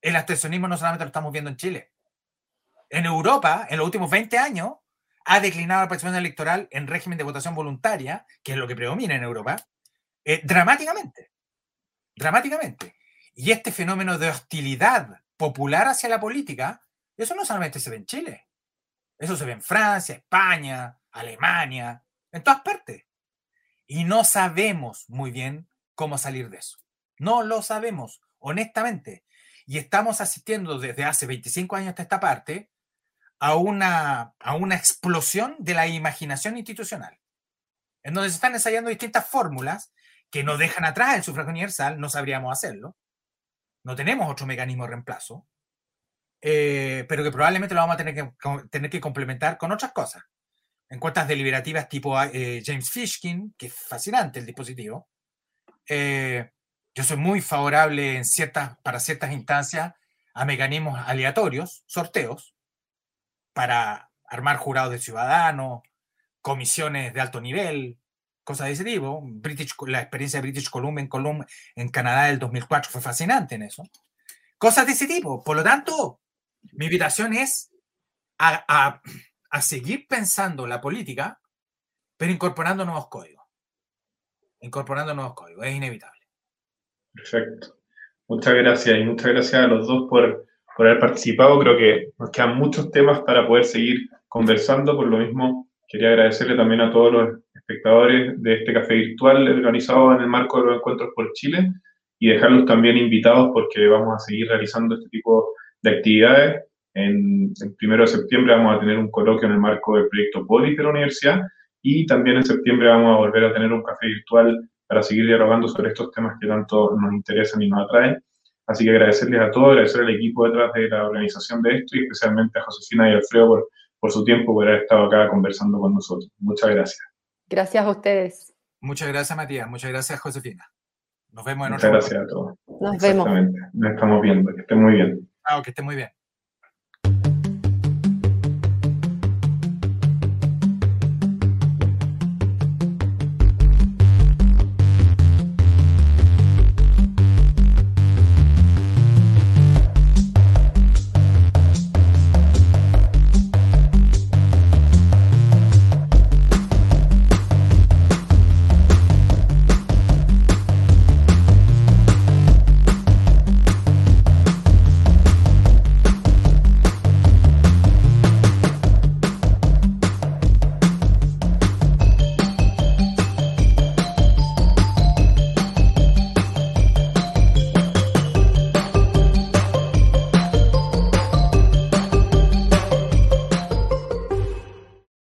El abstencionismo no solamente lo estamos viendo en Chile. En Europa, en los últimos 20 años, ha declinado la participación electoral en régimen de votación voluntaria, que es lo que predomina en Europa, eh, dramáticamente. Dramáticamente. Y este fenómeno de hostilidad popular hacia la política, eso no solamente se ve en Chile. Eso se ve en Francia, España, Alemania, en todas partes y no sabemos muy bien cómo salir de eso. No lo sabemos, honestamente. Y estamos asistiendo desde hace 25 años hasta esta parte a una, a una explosión de la imaginación institucional, en donde se están ensayando distintas fórmulas que nos dejan atrás el sufragio universal, no sabríamos hacerlo, no tenemos otro mecanismo de reemplazo, eh, pero que probablemente lo vamos a tener que, tener que complementar con otras cosas encuestas deliberativas tipo eh, James Fishkin, que es fascinante el dispositivo. Eh, yo soy muy favorable en ciertas, para ciertas instancias a mecanismos aleatorios, sorteos, para armar jurados de ciudadanos, comisiones de alto nivel, cosas de ese tipo. British, la experiencia de British Columbia en, en Canadá del 2004 fue fascinante en eso. Cosas de ese tipo. Por lo tanto, mi invitación es a a seguir pensando la política, pero incorporando nuevos códigos. Incorporando nuevos códigos, es inevitable. Perfecto. Muchas gracias y muchas gracias a los dos por, por haber participado. Creo que nos quedan muchos temas para poder seguir conversando. Por lo mismo, quería agradecerle también a todos los espectadores de este café virtual organizado en el marco de los encuentros por Chile y dejarlos también invitados porque vamos a seguir realizando este tipo de actividades En el primero de septiembre vamos a tener un coloquio en el marco del proyecto POLI de la universidad y también en septiembre vamos a volver a tener un café virtual para seguir dialogando sobre estos temas que tanto nos interesan y nos atraen. Así que agradecerles a todos, agradecer al equipo detrás de la organización de esto y especialmente a Josefina y Alfredo por, por su tiempo, por haber estado acá conversando con nosotros. Muchas gracias. Gracias a ustedes. Muchas gracias, Matías. Muchas gracias, Josefina. Nos vemos en Muchas gracias a todos. Nos vemos. Nos estamos viendo. Que estén muy bien. Chao, que estén muy bien.